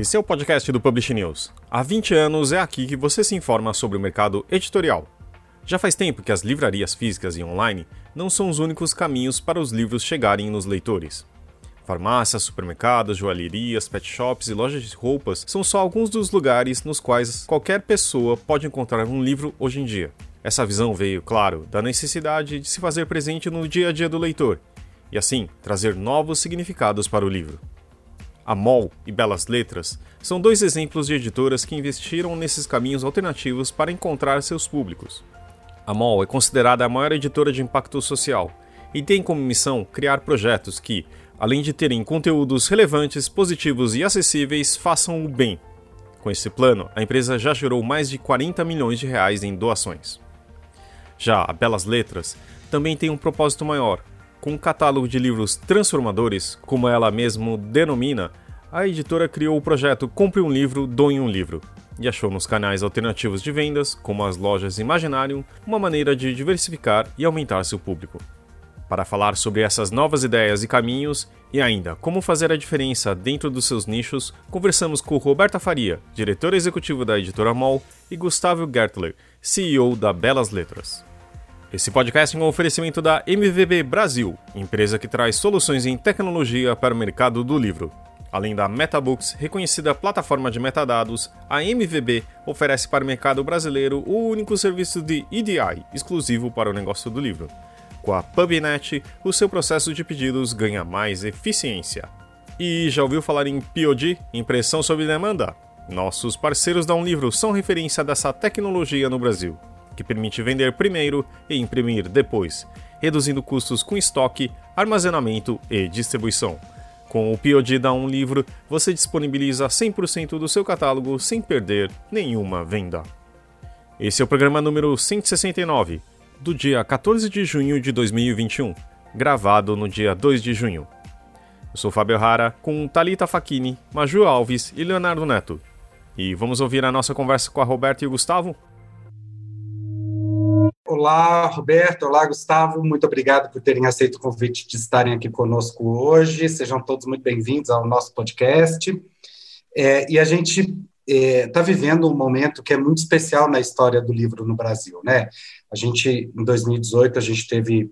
Esse é o podcast do Publish News. Há 20 anos é aqui que você se informa sobre o mercado editorial. Já faz tempo que as livrarias físicas e online não são os únicos caminhos para os livros chegarem nos leitores. Farmácias, supermercados, joalherias, pet shops e lojas de roupas são só alguns dos lugares nos quais qualquer pessoa pode encontrar um livro hoje em dia. Essa visão veio, claro, da necessidade de se fazer presente no dia a dia do leitor e, assim, trazer novos significados para o livro. A MOL e Belas Letras são dois exemplos de editoras que investiram nesses caminhos alternativos para encontrar seus públicos. A MOL é considerada a maior editora de impacto social e tem como missão criar projetos que, além de terem conteúdos relevantes, positivos e acessíveis, façam o bem. Com esse plano, a empresa já gerou mais de 40 milhões de reais em doações. Já a Belas Letras também tem um propósito maior, com um catálogo de livros transformadores, como ela mesmo denomina, a editora criou o projeto Compre um Livro, Doe um Livro, e achou nos canais alternativos de vendas, como as lojas Imaginarium, uma maneira de diversificar e aumentar seu público. Para falar sobre essas novas ideias e caminhos, e ainda como fazer a diferença dentro dos seus nichos, conversamos com Roberta Faria, diretor executivo da editora MOL, e Gustavo Gertler, CEO da Belas Letras. Esse podcast é um oferecimento da MVB Brasil, empresa que traz soluções em tecnologia para o mercado do livro. Além da MetaBooks, reconhecida plataforma de metadados, a MVB oferece para o mercado brasileiro o único serviço de EDI exclusivo para o negócio do livro. Com a PubNet, o seu processo de pedidos ganha mais eficiência. E já ouviu falar em POD, impressão sob demanda? Nossos parceiros da Um Livro são referência dessa tecnologia no Brasil que permite vender primeiro e imprimir depois, reduzindo custos com estoque, armazenamento e distribuição. Com o POD da Um Livro, você disponibiliza 100% do seu catálogo sem perder nenhuma venda. Esse é o programa número 169, do dia 14 de junho de 2021, gravado no dia 2 de junho. Eu sou Fábio Rara, com Talita Facchini, Maju Alves e Leonardo Neto. E vamos ouvir a nossa conversa com a Roberta e o Gustavo? Olá, Roberto. Olá, Gustavo. Muito obrigado por terem aceito o convite de estarem aqui conosco hoje. Sejam todos muito bem-vindos ao nosso podcast. É, e a gente está é, vivendo um momento que é muito especial na história do livro no Brasil, né? A gente, em 2018, a gente teve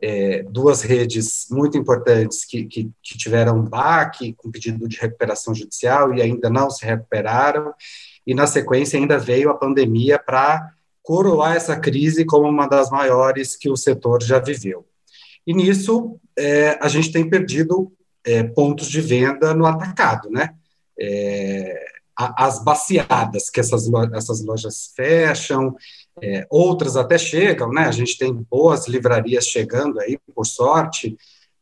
é, duas redes muito importantes que, que, que tiveram baque com pedido de recuperação judicial e ainda não se recuperaram. E, na sequência, ainda veio a pandemia para coroar essa crise como uma das maiores que o setor já viveu. E nisso, é, a gente tem perdido é, pontos de venda no atacado, né? É, as baciadas que essas, essas lojas fecham, é, outras até chegam, né? A gente tem boas livrarias chegando aí, por sorte,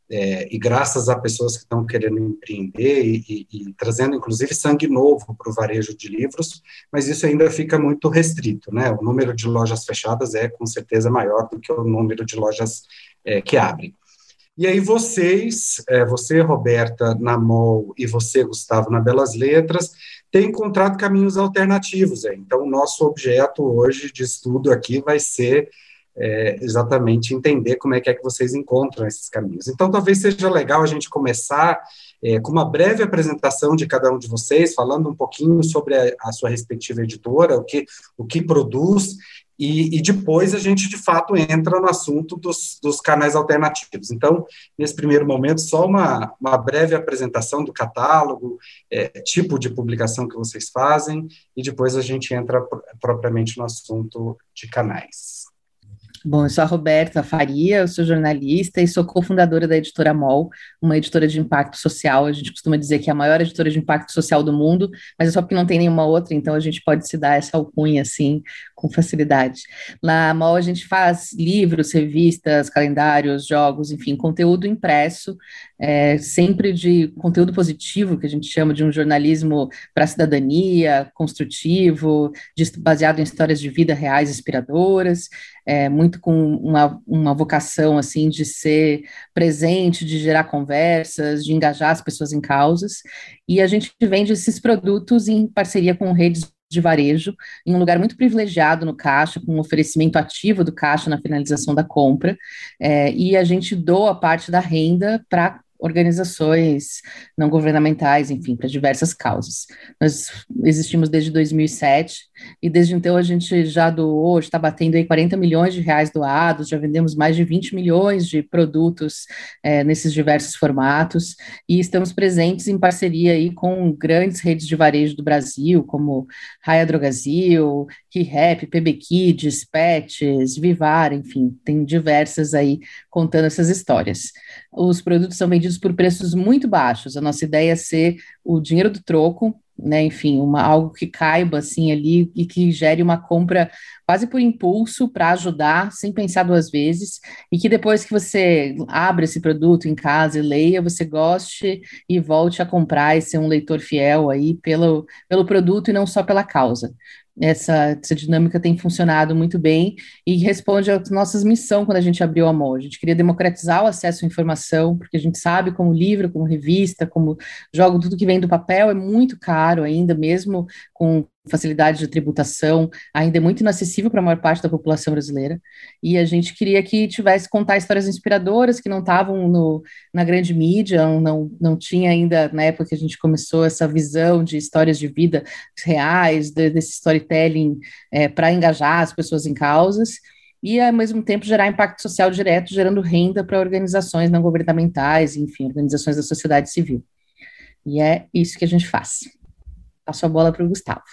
é, e graças a pessoas que estão querendo empreender e, e, e trazendo, inclusive, sangue novo para o varejo de livros, mas isso ainda fica muito restrito, né? O número de lojas fechadas é, com certeza, maior do que o número de lojas é, que abrem. E aí vocês, é, você, Roberta, na MOL, e você, Gustavo, na Belas Letras, têm encontrado caminhos alternativos. É. Então, o nosso objeto hoje de estudo aqui vai ser é, exatamente entender como é que é que vocês encontram esses caminhos. Então, talvez seja legal a gente começar é, com uma breve apresentação de cada um de vocês, falando um pouquinho sobre a, a sua respectiva editora, o que, o que produz, e, e, depois a gente, de fato, entra no assunto dos, dos canais alternativos. Então, nesse primeiro momento, só uma, uma breve apresentação do catálogo, é, tipo de publicação que vocês fazem, e depois a gente entra propriamente no assunto de canais. Bom, eu sou a Roberta Faria, eu sou jornalista e sou cofundadora da editora MOL, uma editora de impacto social. A gente costuma dizer que é a maior editora de impacto social do mundo, mas é só porque não tem nenhuma outra, então a gente pode se dar essa alcunha assim com facilidade. Na MOL a gente faz livros, revistas, calendários, jogos, enfim, conteúdo impresso, é, sempre de conteúdo positivo, que a gente chama de um jornalismo para a cidadania, construtivo, baseado em histórias de vida reais inspiradoras, é, muito muito com uma, uma vocação assim de ser presente, de gerar conversas, de engajar as pessoas em causas, e a gente vende esses produtos em parceria com redes de varejo, em um lugar muito privilegiado no caixa, com um oferecimento ativo do caixa na finalização da compra, é, e a gente doa parte da renda para organizações não governamentais, enfim, para diversas causas. Nós existimos desde 2007 e desde então a gente já doou, está batendo aí 40 milhões de reais doados, já vendemos mais de 20 milhões de produtos é, nesses diversos formatos e estamos presentes em parceria aí com grandes redes de varejo do Brasil, como Raia Drogazil, KeyRap, PB Kids, Pets, Vivar, enfim, tem diversas aí contando essas histórias. Os produtos são vendidos por preços muito baixos. A nossa ideia é ser o dinheiro do troco, né? Enfim, uma, algo que caiba assim ali e que gere uma compra quase por impulso para ajudar, sem pensar duas vezes, e que depois que você abre esse produto em casa e leia, você goste e volte a comprar e ser um leitor fiel aí pelo, pelo produto e não só pela causa essa, essa dinâmica tem funcionado muito bem e responde às nossas missão quando a gente abriu a MOL. A gente queria democratizar o acesso à informação, porque a gente sabe como livro, como revista, como jogo, tudo que vem do papel é muito caro ainda, mesmo com facilidade de tributação, ainda é muito inacessível para a maior parte da população brasileira, e a gente queria que tivesse contar histórias inspiradoras que não estavam na grande mídia, não, não tinha ainda, na época que a gente começou, essa visão de histórias de vida reais, de, desse storytelling é, para engajar as pessoas em causas, e ao mesmo tempo gerar impacto social direto, gerando renda para organizações não governamentais, enfim, organizações da sociedade civil. E é isso que a gente faz. Passo a bola para o Gustavo.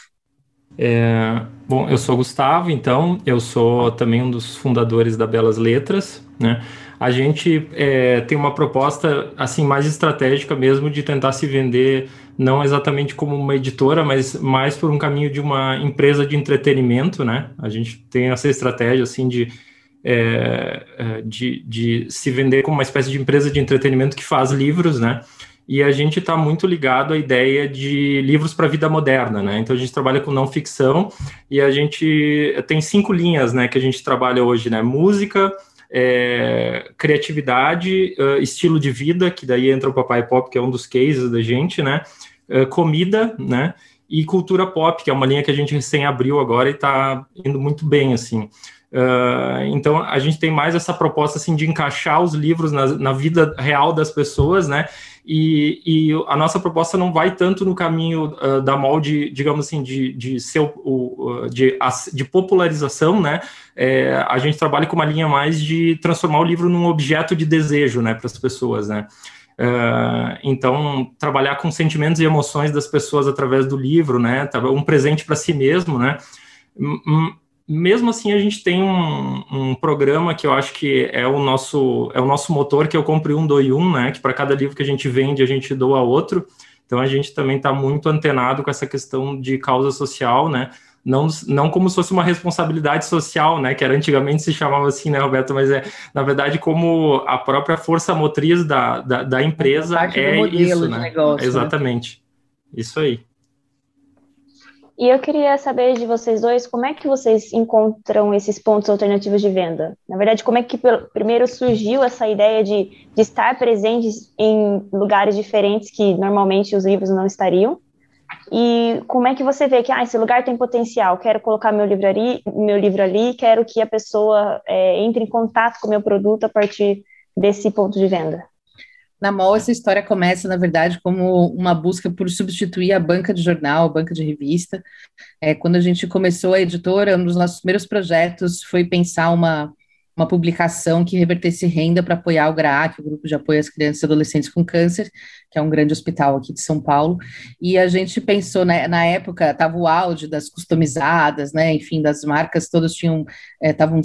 É, bom, eu sou Gustavo, então, eu sou também um dos fundadores da Belas Letras, né? A gente é, tem uma proposta, assim, mais estratégica mesmo de tentar se vender não exatamente como uma editora, mas mais por um caminho de uma empresa de entretenimento, né? A gente tem essa estratégia, assim, de, é, é de, de se vender como uma espécie de empresa de entretenimento que faz livros, né? E a gente está muito ligado à ideia de livros para a vida moderna, né? Então a gente trabalha com não ficção e a gente tem cinco linhas, né, que a gente trabalha hoje, né? Música, é, criatividade, uh, estilo de vida, que daí entra o Papai Pop, que é um dos cases da gente, né? Uh, comida, né? E cultura pop, que é uma linha que a gente recém abriu agora e está indo muito bem, assim. Uh, então a gente tem mais essa proposta assim de encaixar os livros na, na vida real das pessoas, né? E, e, a nossa proposta não vai tanto no caminho uh, da molde, digamos assim, de, de, ser o, de, de popularização, né? É, a gente trabalha com uma linha mais de transformar o livro num objeto de desejo, né, para as pessoas, né? Uh, então, trabalhar com sentimentos e emoções das pessoas através do livro, né? Um presente para si mesmo, né? Mesmo assim a gente tem um, um, programa que eu acho que é o nosso é o nosso motor que eu compre um doe um né que para cada livro que a gente vende a gente doa outro então a gente também está muito antenado com essa questão de causa social né não, não como se fosse uma responsabilidade social, né, que era antigamente se chamava assim, né, Roberto, mas é, na verdade, como a própria força motriz da, da, da empresa é isso, né? Negócio, né? Exatamente, né? isso aí. E eu queria saber de vocês dois como é que vocês encontram esses pontos alternativos de venda. Na verdade, como é que primeiro surgiu essa ideia de, de estar presentes em lugares diferentes que normalmente os livros não estariam? E como é que você vê que ah, esse lugar tem potencial? Quero colocar meu livro ali, meu livro ali, quero que a pessoa é, entre em contato com o meu produto a partir desse ponto de venda. Na MOL, essa história começa, na verdade, como uma busca por substituir a banca de jornal, a banca de revista. É, quando a gente começou a editora, um dos nossos primeiros projetos foi pensar uma, uma publicação que revertesse renda para apoiar o GRAAC, o Grupo de Apoio às Crianças e Adolescentes com Câncer, que é um grande hospital aqui de São Paulo. E a gente pensou, né, na época, estava o áudio das customizadas, né, enfim, das marcas, todos tinham, estavam é,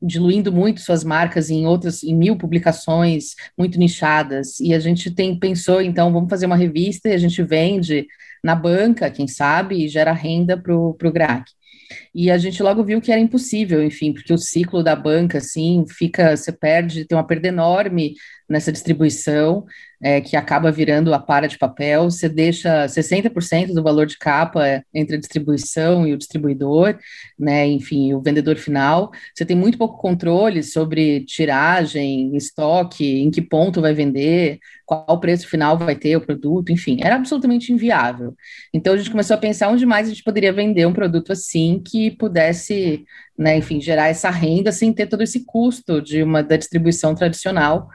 diluindo muito suas marcas em outras, em mil publicações muito nichadas, e a gente tem pensou, então, vamos fazer uma revista e a gente vende na banca, quem sabe, e gera renda para o GRAC. E a gente logo viu que era impossível, enfim, porque o ciclo da banca, assim, fica, você perde, tem uma perda enorme nessa distribuição. É, que acaba virando a para de papel, você deixa 60% do valor de capa entre a distribuição e o distribuidor, né, enfim, o vendedor final. Você tem muito pouco controle sobre tiragem, estoque, em que ponto vai vender, qual preço final vai ter o produto, enfim, era absolutamente inviável. Então a gente começou a pensar onde mais a gente poderia vender um produto assim que pudesse, né, enfim, gerar essa renda sem ter todo esse custo de uma da distribuição tradicional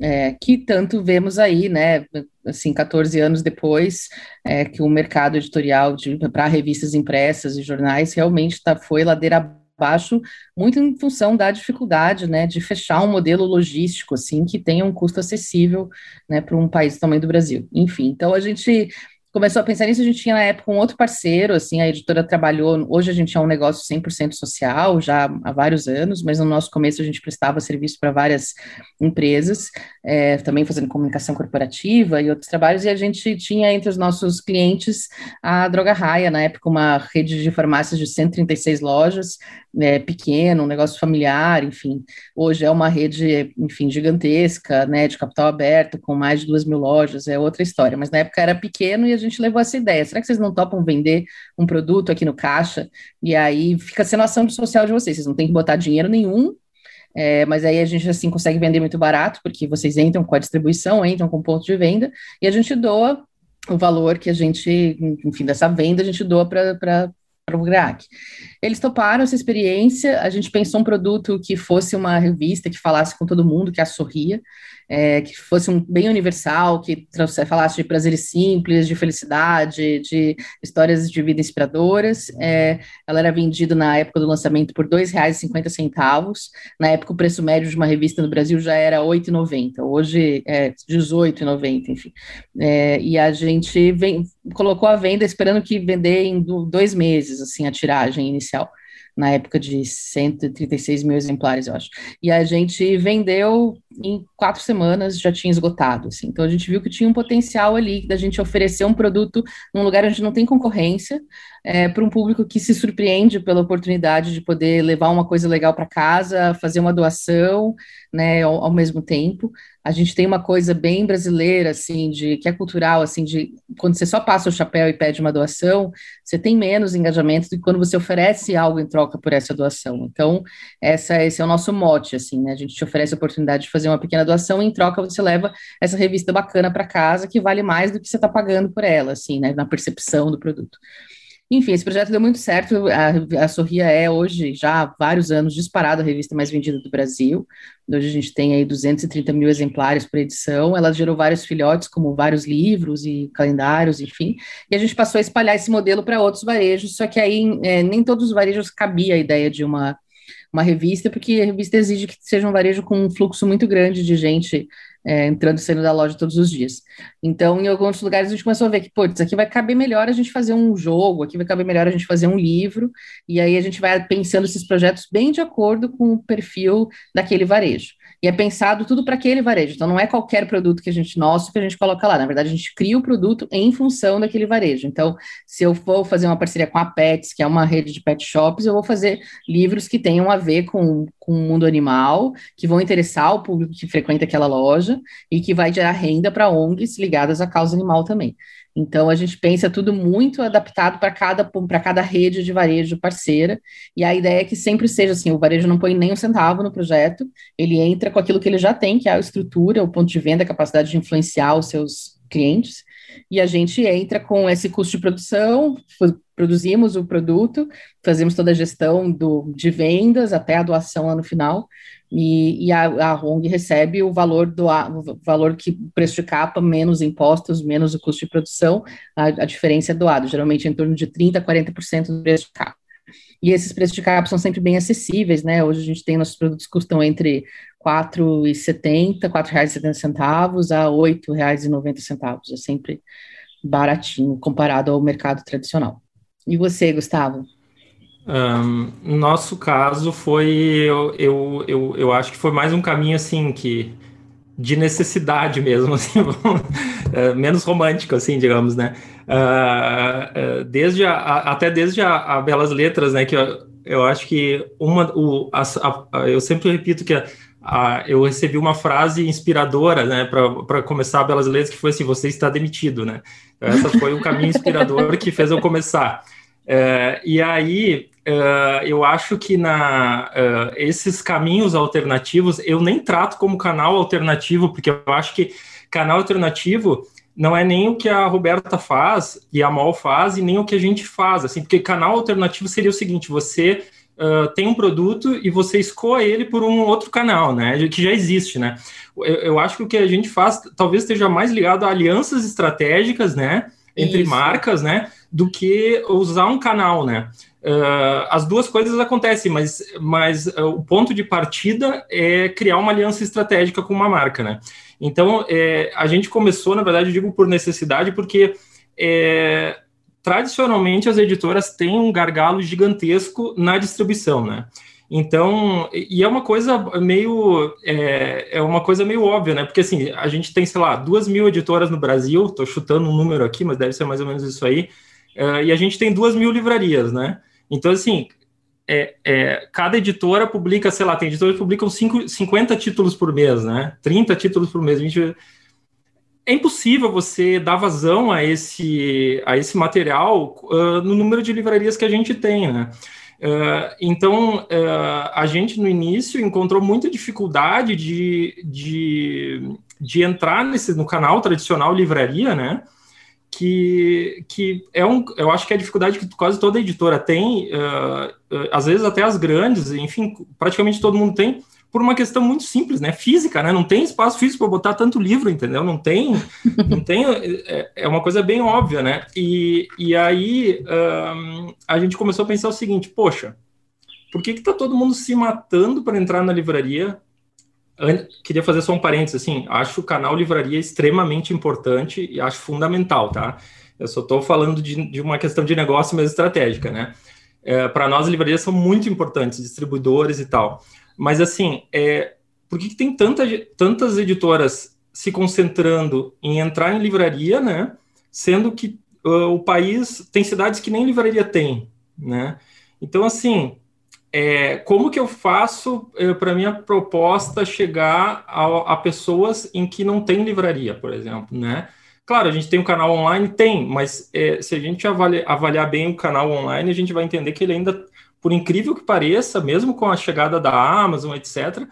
é, que tanto vemos aí, né, assim, 14 anos depois, é, que o mercado editorial para revistas impressas e jornais realmente tá, foi ladeira abaixo, muito em função da dificuldade, né, de fechar um modelo logístico, assim, que tenha um custo acessível, né, para um país do tamanho do Brasil. Enfim, então a gente começou a pensar nisso, a gente tinha na época um outro parceiro, assim, a editora trabalhou, hoje a gente é um negócio 100% social, já há vários anos, mas no nosso começo a gente prestava serviço para várias empresas, é, também fazendo comunicação corporativa e outros trabalhos, e a gente tinha entre os nossos clientes a Droga Raia, na época uma rede de farmácias de 136 lojas, é, pequeno, um negócio familiar, enfim, hoje é uma rede, enfim, gigantesca, né, de capital aberto, com mais de duas mil lojas, é outra história, mas na época era pequeno e a gente levou essa ideia, será que vocês não topam vender um produto aqui no caixa? E aí fica sendo ação social de vocês, vocês não tem que botar dinheiro nenhum, é, mas aí a gente assim consegue vender muito barato, porque vocês entram com a distribuição, entram com ponto de venda, e a gente doa o valor que a gente, enfim, dessa venda, a gente doa para para o GRAC. Eles toparam essa experiência, a gente pensou um produto que fosse uma revista que falasse com todo mundo, que a sorria, é, que fosse um bem universal, que falasse de prazeres simples, de felicidade, de histórias de vida inspiradoras. É, ela era vendida na época do lançamento por R$ 2,50. Na época, o preço médio de uma revista no Brasil já era R$ 8,90. Hoje é R$ 18,90, enfim. É, e a gente vem, colocou a venda esperando que vender em dois meses, assim, a tiragem inicial na época de 136 mil exemplares, eu acho. E a gente vendeu em quatro semanas, já tinha esgotado. Assim. Então a gente viu que tinha um potencial ali da gente oferecer um produto num lugar onde não tem concorrência, é, para um público que se surpreende pela oportunidade de poder levar uma coisa legal para casa, fazer uma doação, né, ao, ao, mesmo tempo. A gente tem uma coisa bem brasileira, assim, de que é cultural, assim, de quando você só passa o chapéu e pede uma doação, você tem menos engajamento do que quando você oferece algo em troca por essa doação. Então, essa, esse é o nosso mote, assim, né? A gente te oferece a oportunidade de fazer uma pequena doação e em troca você leva essa revista bacana para casa que vale mais do que você está pagando por ela, assim, né? Na percepção do produto. Enfim, esse projeto deu muito certo. A, a Sorria é hoje, já há vários anos, disparada a revista mais vendida do Brasil. Hoje a gente tem aí 230 mil exemplares por edição. Ela gerou vários filhotes, como vários livros e calendários, enfim. E a gente passou a espalhar esse modelo para outros varejos, só que aí é, nem todos os varejos cabia a ideia de uma, uma revista, porque a revista exige que seja um varejo com um fluxo muito grande de gente é, entrando e saindo da loja todos os dias. Então, em alguns lugares a gente começou a ver que, putz, aqui vai caber melhor a gente fazer um jogo, aqui vai caber melhor a gente fazer um livro, e aí a gente vai pensando esses projetos bem de acordo com o perfil daquele varejo e é pensado tudo para aquele varejo. Então, não é qualquer produto que a gente, nosso, que a gente coloca lá. Na verdade, a gente cria o produto em função daquele varejo. Então, se eu for fazer uma parceria com a Pets, que é uma rede de pet shops, eu vou fazer livros que tenham a ver com, com o mundo animal, que vão interessar o público que frequenta aquela loja e que vai gerar renda para ONGs ligadas à causa animal também. Então, a gente pensa tudo muito adaptado para cada, cada rede de varejo parceira, e a ideia é que sempre seja assim: o varejo não põe nem um centavo no projeto, ele entra com aquilo que ele já tem, que é a estrutura, o ponto de venda, a capacidade de influenciar os seus clientes, e a gente entra com esse custo de produção, produzimos o produto, fazemos toda a gestão do, de vendas até a doação lá no final, e, e a, a ONG recebe o valor do o valor que preço de capa menos impostos, menos o custo de produção, a, a diferença é doado, geralmente em torno de 30% a 40% do preço de capa. E esses preços de capa são sempre bem acessíveis, né? Hoje a gente tem nossos produtos custam entre R$ 4,70, R$ 4,70 a R$ 8,90. É sempre baratinho comparado ao mercado tradicional. E você, Gustavo? Um, nosso caso foi, eu, eu, eu, eu, acho que foi mais um caminho assim que de necessidade mesmo, assim, é, menos romântico, assim, digamos, né? Uh, desde a, até desde a, a, Belas Letras, né? Que eu, eu acho que uma, o, a, eu sempre repito que eu recebi uma frase inspiradora, né, para começar a Belas Letras, que foi assim: você está demitido, né? Essa foi o caminho inspirador que fez eu começar. É, e aí, é, eu acho que na, é, esses caminhos alternativos, eu nem trato como canal alternativo, porque eu acho que canal alternativo não é nem o que a Roberta faz e a Mol faz, e nem o que a gente faz, assim, porque canal alternativo seria o seguinte: você uh, tem um produto e você escoa ele por um outro canal, né? Que já existe, né? Eu, eu, acho que o que a gente faz talvez esteja mais ligado a alianças estratégicas, né? Entre Isso. marcas, né? Do que usar um canal, né? Uh, as duas coisas acontecem, mas, mas uh, o ponto de partida é criar uma aliança estratégica com uma marca, né? Então, é, a gente começou, na verdade, digo por necessidade, porque é, tradicionalmente as editoras têm um gargalo gigantesco na distribuição, né? Então, e é uma coisa meio é, é, uma coisa meio óbvia, né? Porque assim, a gente tem, sei lá, duas mil editoras no Brasil, estou chutando um número aqui, mas deve ser mais ou menos isso aí, uh, e a gente tem duas mil livrarias, né? Então, assim, é, é, cada editora publica, sei lá, tem editoras que publicam cinco, 50 títulos por mês, né? 30 títulos por mês, 20 é impossível você dar vazão a esse, a esse material uh, no número de livrarias que a gente tem, né? Uh, então, uh, a gente no início encontrou muita dificuldade de, de, de entrar nesse, no canal tradicional livraria, né? Que, que é um, eu acho que é a dificuldade que quase toda editora tem, às vezes até as grandes, enfim, praticamente todo mundo tem, por uma questão muito simples, né? Física, né? Não tem espaço físico para botar tanto livro, entendeu? Não tem, não tem, é, é uma coisa bem óbvia, né? E, e aí um, a gente começou a pensar o seguinte: poxa, por que que tá todo mundo se matando para entrar na livraria? Queria fazer só um parênteses, assim, acho o canal livraria extremamente importante e acho fundamental, tá? Eu só estou falando de, de, uma questão de negócio mais estratégica, né? É, para nós, livrarias são muito importantes, distribuidores e tal. Mas, assim, é, por que, que tem tanta, tantas editoras se concentrando em entrar em livraria, né? Sendo que uh, o país tem cidades que nem livraria tem, né? Então, assim, é, como que eu faço é, para minha proposta chegar a, a, pessoas em que não tem livraria, por exemplo, né? Claro, a gente tem um canal online, tem, mas é, se a gente avaliar, bem o canal online, a gente vai entender que ele ainda por incrível que pareça, mesmo com a chegada da Amazon, etc.,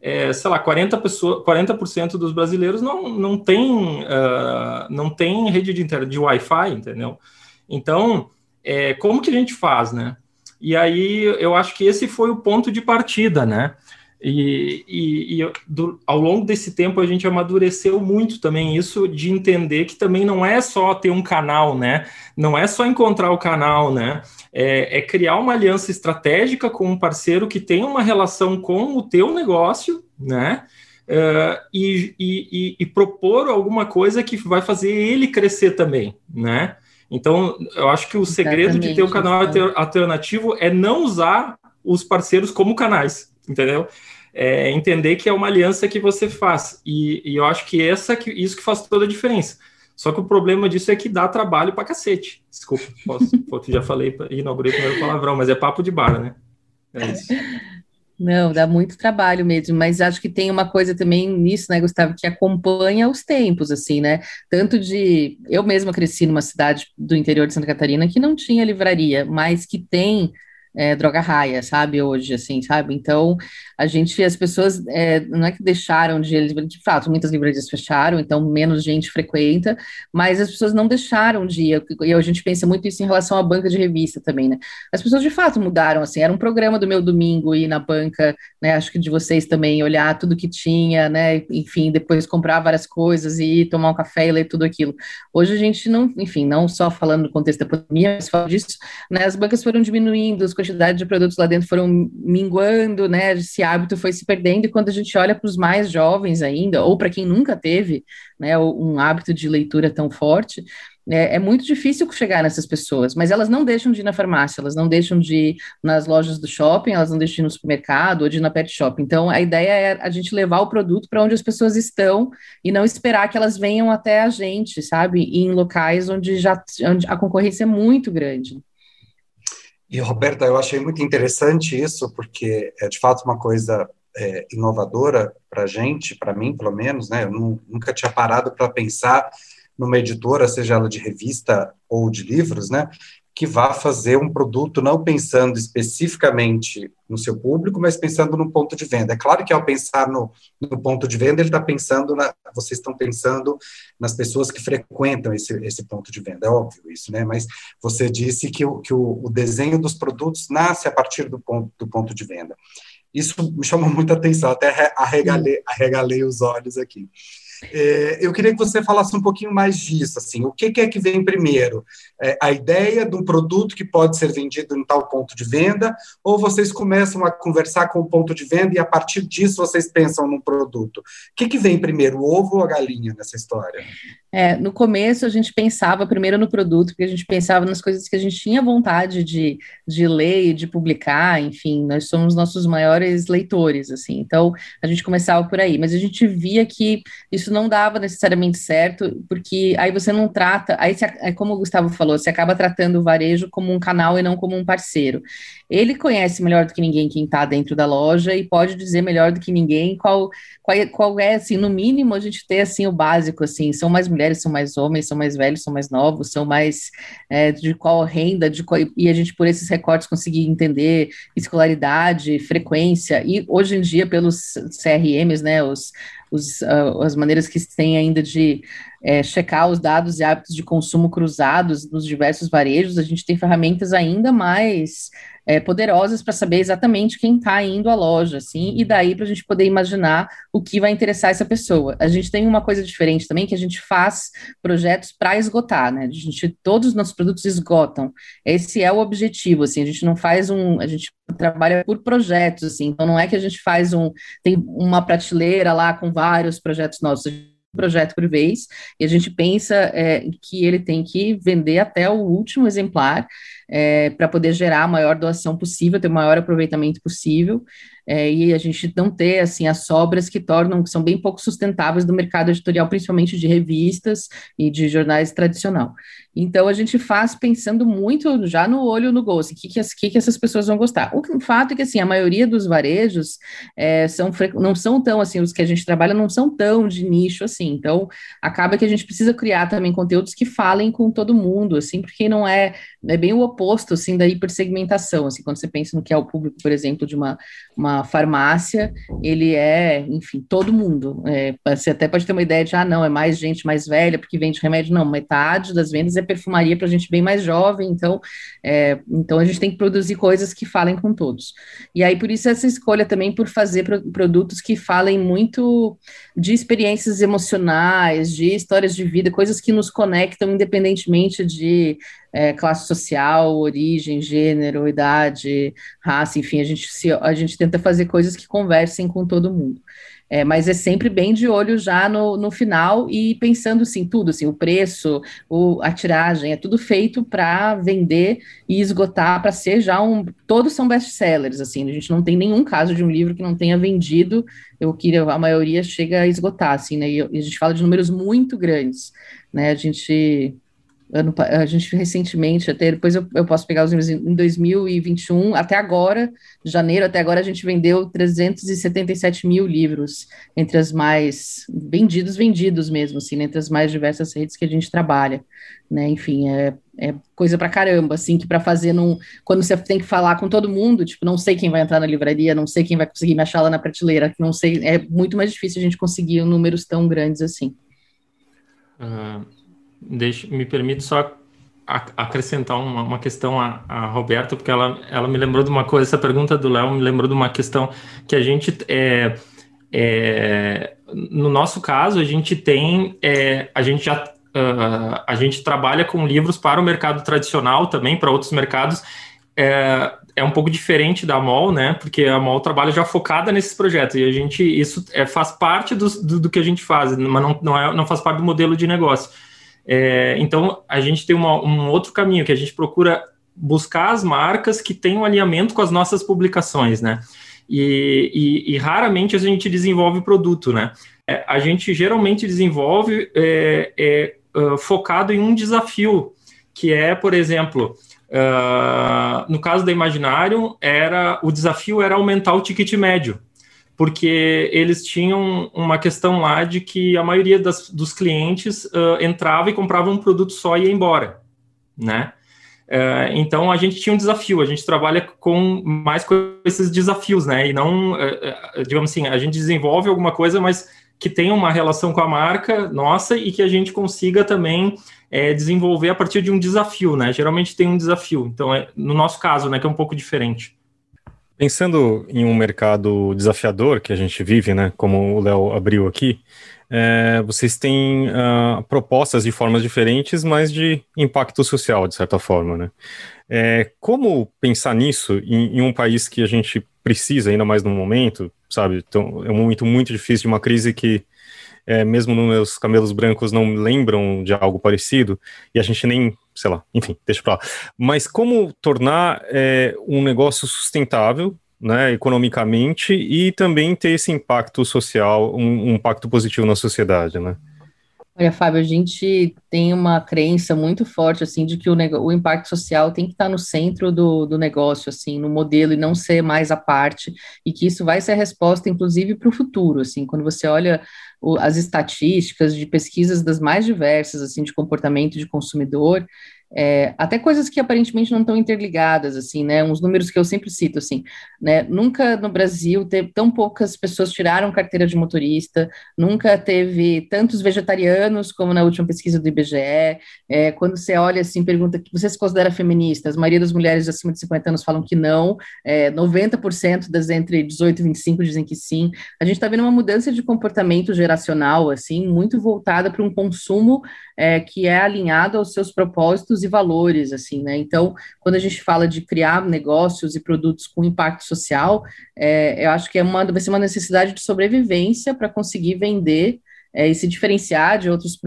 é, sei lá, 40%, pessoa, 40 dos brasileiros não, não, tem, uh, não tem rede de, de Wi-Fi, entendeu? Então, é, como que a gente faz, né? E aí eu acho que esse foi o ponto de partida, né? E, e, e do, ao longo desse tempo a gente amadureceu muito também isso de entender que também não é só ter um canal, né? Não é só encontrar o canal, né? É, é criar uma aliança estratégica com um parceiro que tem uma relação com o teu negócio, né? Uh, e, e, e, propor alguma coisa que vai fazer ele crescer também, né? Então, eu acho que o segredo Exatamente, de ter um canal alternativo é não usar os parceiros como canais, entendeu? É entender que é uma aliança que você faz. E, e eu acho que essa que isso que faz toda a diferença. Só que o problema disso é que dá trabalho pra cacete. Desculpa, posso, já falei, inaugurei o primeiro palavrão, mas é papo de bar, né? É isso. Não, dá muito trabalho mesmo, mas acho que tem uma coisa também nisso, né, Gustavo, que acompanha os tempos, assim, né? Tanto de. Eu mesma cresci numa cidade do interior de Santa Catarina que não tinha livraria, mas que tem é, droga raia, sabe, hoje, assim, sabe? Então, a gente, as pessoas, é, não é que deixaram de, de fato, muitas livrarias fecharam, então menos gente frequenta, mas as pessoas não deixaram de e a gente pensa muito isso em relação à banca de revista também, né? As pessoas, de fato, mudaram, assim, era um programa do meu domingo ir na banca, né, acho que de vocês também, olhar tudo que tinha, né, enfim, depois comprar várias coisas e ir tomar um café e ler tudo aquilo. Hoje a gente não, enfim, não só falando no contexto da pandemia, mas falando disso, né, as bancas foram diminuindo, as quantidade de produtos lá dentro foram minguando, né? Esse hábito foi se perdendo, e quando a gente olha para os mais jovens ainda, ou para quem nunca teve né, um hábito de leitura tão forte, é, é, muito difícil chegar nessas pessoas, mas elas não deixam de ir na farmácia, elas não deixam de ir nas lojas do shopping, elas não deixam de ir no supermercado ou de ir na pet shop. Então, a ideia é a gente levar o produto para onde as pessoas estão e não esperar que elas venham até a gente, sabe? E em locais onde já onde a concorrência é muito grande. E, Roberta, eu achei muito interessante isso, porque é de fato uma coisa é, inovadora para a gente, para mim, pelo menos, né? Eu nunca tinha parado para pensar numa editora, seja ela de revista ou de livros, né? Que vá fazer um produto não pensando especificamente no seu público, mas pensando no ponto de venda. É claro que ao pensar no, no ponto de venda, ele está pensando, na, vocês estão pensando nas pessoas que frequentam esse, esse ponto de venda, é óbvio isso, né? Mas você disse que, o, que o, o desenho dos produtos nasce a partir do ponto, do ponto de venda. Isso me chamou muita atenção, até arregalei, arregalei os olhos aqui. É, eu queria que você falasse um pouquinho mais disso, assim, o que, que é que vem primeiro? É, a ideia de um produto que pode ser vendido em tal ponto de venda, ou vocês começam a conversar com o ponto de venda e a partir disso vocês pensam num produto? O que, que vem primeiro, o ovo ou a galinha nessa história? É, no começo a gente pensava primeiro no produto, porque a gente pensava nas coisas que a gente tinha vontade de, de ler e de publicar, enfim, nós somos nossos maiores leitores, assim, então a gente começava por aí, mas a gente via que isso não dava necessariamente certo, porque aí você não trata, aí você, é como o Gustavo falou, você acaba tratando o varejo como um canal e não como um parceiro. Ele conhece melhor do que ninguém quem está dentro da loja e pode dizer melhor do que ninguém qual, qual, é, qual é, assim, no mínimo a gente ter, assim, o básico, assim, são mais mulheres, são mais homens, são mais velhos, são mais novos, são mais é, de qual renda, de qual, e a gente por esses recortes conseguir entender escolaridade, frequência, e hoje em dia pelos CRMs, né, os, os, uh, as maneiras que tem ainda de é, checar os dados e hábitos de consumo cruzados nos diversos varejos, a gente tem ferramentas ainda mais é, poderosas para saber exatamente quem está indo à loja, assim, e daí para a gente poder imaginar o que vai interessar essa pessoa. A gente tem uma coisa diferente também, que a gente faz projetos para esgotar, né? A gente, todos os nossos produtos esgotam. Esse é o objetivo, assim, a gente não faz um, a gente trabalha por projetos, assim, então não é que a gente faz um, tem uma prateleira lá com vários projetos nossos, projeto por vez, e a gente pensa é, que ele tem que vender até o último exemplar é, para poder gerar a maior doação possível, ter o maior aproveitamento possível, é, e a gente não ter assim as sobras que tornam que são bem pouco sustentáveis do mercado editorial, principalmente de revistas e de jornais tradicional. Então a gente faz pensando muito já no olho no gol, o que, que, que, que, essas pessoas vão gostar. O fato é que assim a maioria dos varejos é, são não são tão assim os que a gente trabalha não são tão de nicho assim. Então acaba que a gente precisa criar também conteúdos que falem com todo mundo, assim, porque não é é bem o oposto assim da hipersegmentação, assim, quando você pensa no que é o público, por exemplo, de uma, uma farmácia, ele é, enfim, todo mundo. É, você até pode ter uma ideia de, ah, não, é mais gente mais velha porque vende remédio. Não, metade das vendas é perfumaria para gente bem mais jovem, então, é, então a gente tem que produzir coisas que falem com todos. E aí, por isso, essa escolha também por fazer pro, produtos que falem muito de experiências emocionais, de histórias de vida, coisas que nos conectam independentemente de é, classe social, origem, gênero, idade, raça, enfim, a gente, se, a gente tenta fazer coisas que conversem com todo mundo. É, mas é sempre bem de olho já no, no final e pensando assim, tudo, assim, o preço, o, a tiragem, é tudo feito para vender e esgotar, para ser já um. Todos são best-sellers, assim, a gente não tem nenhum caso de um livro que não tenha vendido, eu queria, a maioria chega a esgotar, assim, né? E, e a gente fala de números muito grandes, né? A gente ano, a gente recentemente, até depois eu, eu posso pegar os números em 2021, até agora, janeiro até agora, a gente vendeu 377 mil livros, entre as mais vendidos, vendidos mesmo, assim, né, entre as mais diversas redes que a gente trabalha, né, enfim, é, é coisa pra caramba, assim, que para fazer num, quando você tem que falar com todo mundo, tipo, não sei quem vai entrar na livraria, não sei quem vai conseguir me achar lá na prateleira, não sei, é muito mais difícil a gente conseguir números tão grandes assim. Uh deixa, me permite só acrescentar uma, uma questão a, a Roberta, porque ela, ela me lembrou de uma coisa, essa pergunta do Léo me lembrou de uma questão que a gente é, é no nosso caso a gente tem é, a gente já uh, a gente trabalha com livros para o mercado tradicional também para outros mercados é, é um pouco diferente da MOL, né? Porque a MOL trabalha já focada nesses projetos e a gente isso é, faz parte do, do, do que a gente faz, mas não, não, é, não faz parte do modelo de negócio. É, então, a gente tem uma, um outro caminho, que a gente procura buscar as marcas que têm um alinhamento com as nossas publicações, né? E, e, e raramente a gente desenvolve produto, né? É, a gente geralmente desenvolve é, uh, focado em um desafio, que é, por exemplo, uh, no caso da Imaginário, era o desafio era aumentar o ticket médio porque eles tinham uma questão lá de que a maioria das, dos clientes uh, entrava e comprava um produto só e ia embora, né? Uh, então a gente tinha um desafio, a gente trabalha com mais com esses desafios, né? E não, uh, digamos assim, a gente desenvolve alguma coisa, mas que tenha uma relação com a marca nossa e que a gente consiga também é, desenvolver a partir de um desafio, né? Geralmente tem um desafio, então é, no nosso caso, né, que é um pouco diferente. Pensando em um mercado desafiador que a gente vive, né, como o Léo abriu aqui, é, vocês têm uh, propostas de formas diferentes, mas de impacto social, de certa forma, né? É, como pensar nisso em, em, um país que a gente precisa, ainda mais no momento, sabe? Então, é um momento muito difícil de uma crise que, é, mesmo nos meus camelos brancos, não lembram de algo parecido, e a gente nem sei lá, enfim, deixa pra lá. Mas como tornar é, um negócio sustentável, né, economicamente, e também ter esse impacto social, um, um impacto positivo na sociedade, né? Olha, Fábio, a gente tem uma crença muito forte, assim, de que o, o impacto social tem que estar no centro do, do negócio, assim, no modelo, e não ser mais a parte, e que isso vai ser a resposta, inclusive, para o futuro, assim, quando você olha o, as estatísticas de pesquisas das mais diversas, assim, de comportamento de consumidor, é, até coisas que aparentemente não estão interligadas, assim, né? Uns números que eu sempre cito, assim, né? Nunca no Brasil teve tão poucas pessoas tiraram carteira de motorista, nunca teve tantos vegetarianos como na última pesquisa do IBGE. É, quando você olha assim, pergunta você se considera feminista? A maioria das mulheres acima de 50 anos falam que não, é, 90% das entre 18 e 25 dizem que sim. A gente está vendo uma mudança de comportamento geracional, assim, muito voltada para um consumo é, que é alinhado aos seus propósitos e valores, assim, né? Então, quando a gente fala de criar negócios e produtos com impacto social, é, eu acho que é uma, vai ser uma necessidade de sobrevivência para conseguir vender é, e se diferenciar de outros,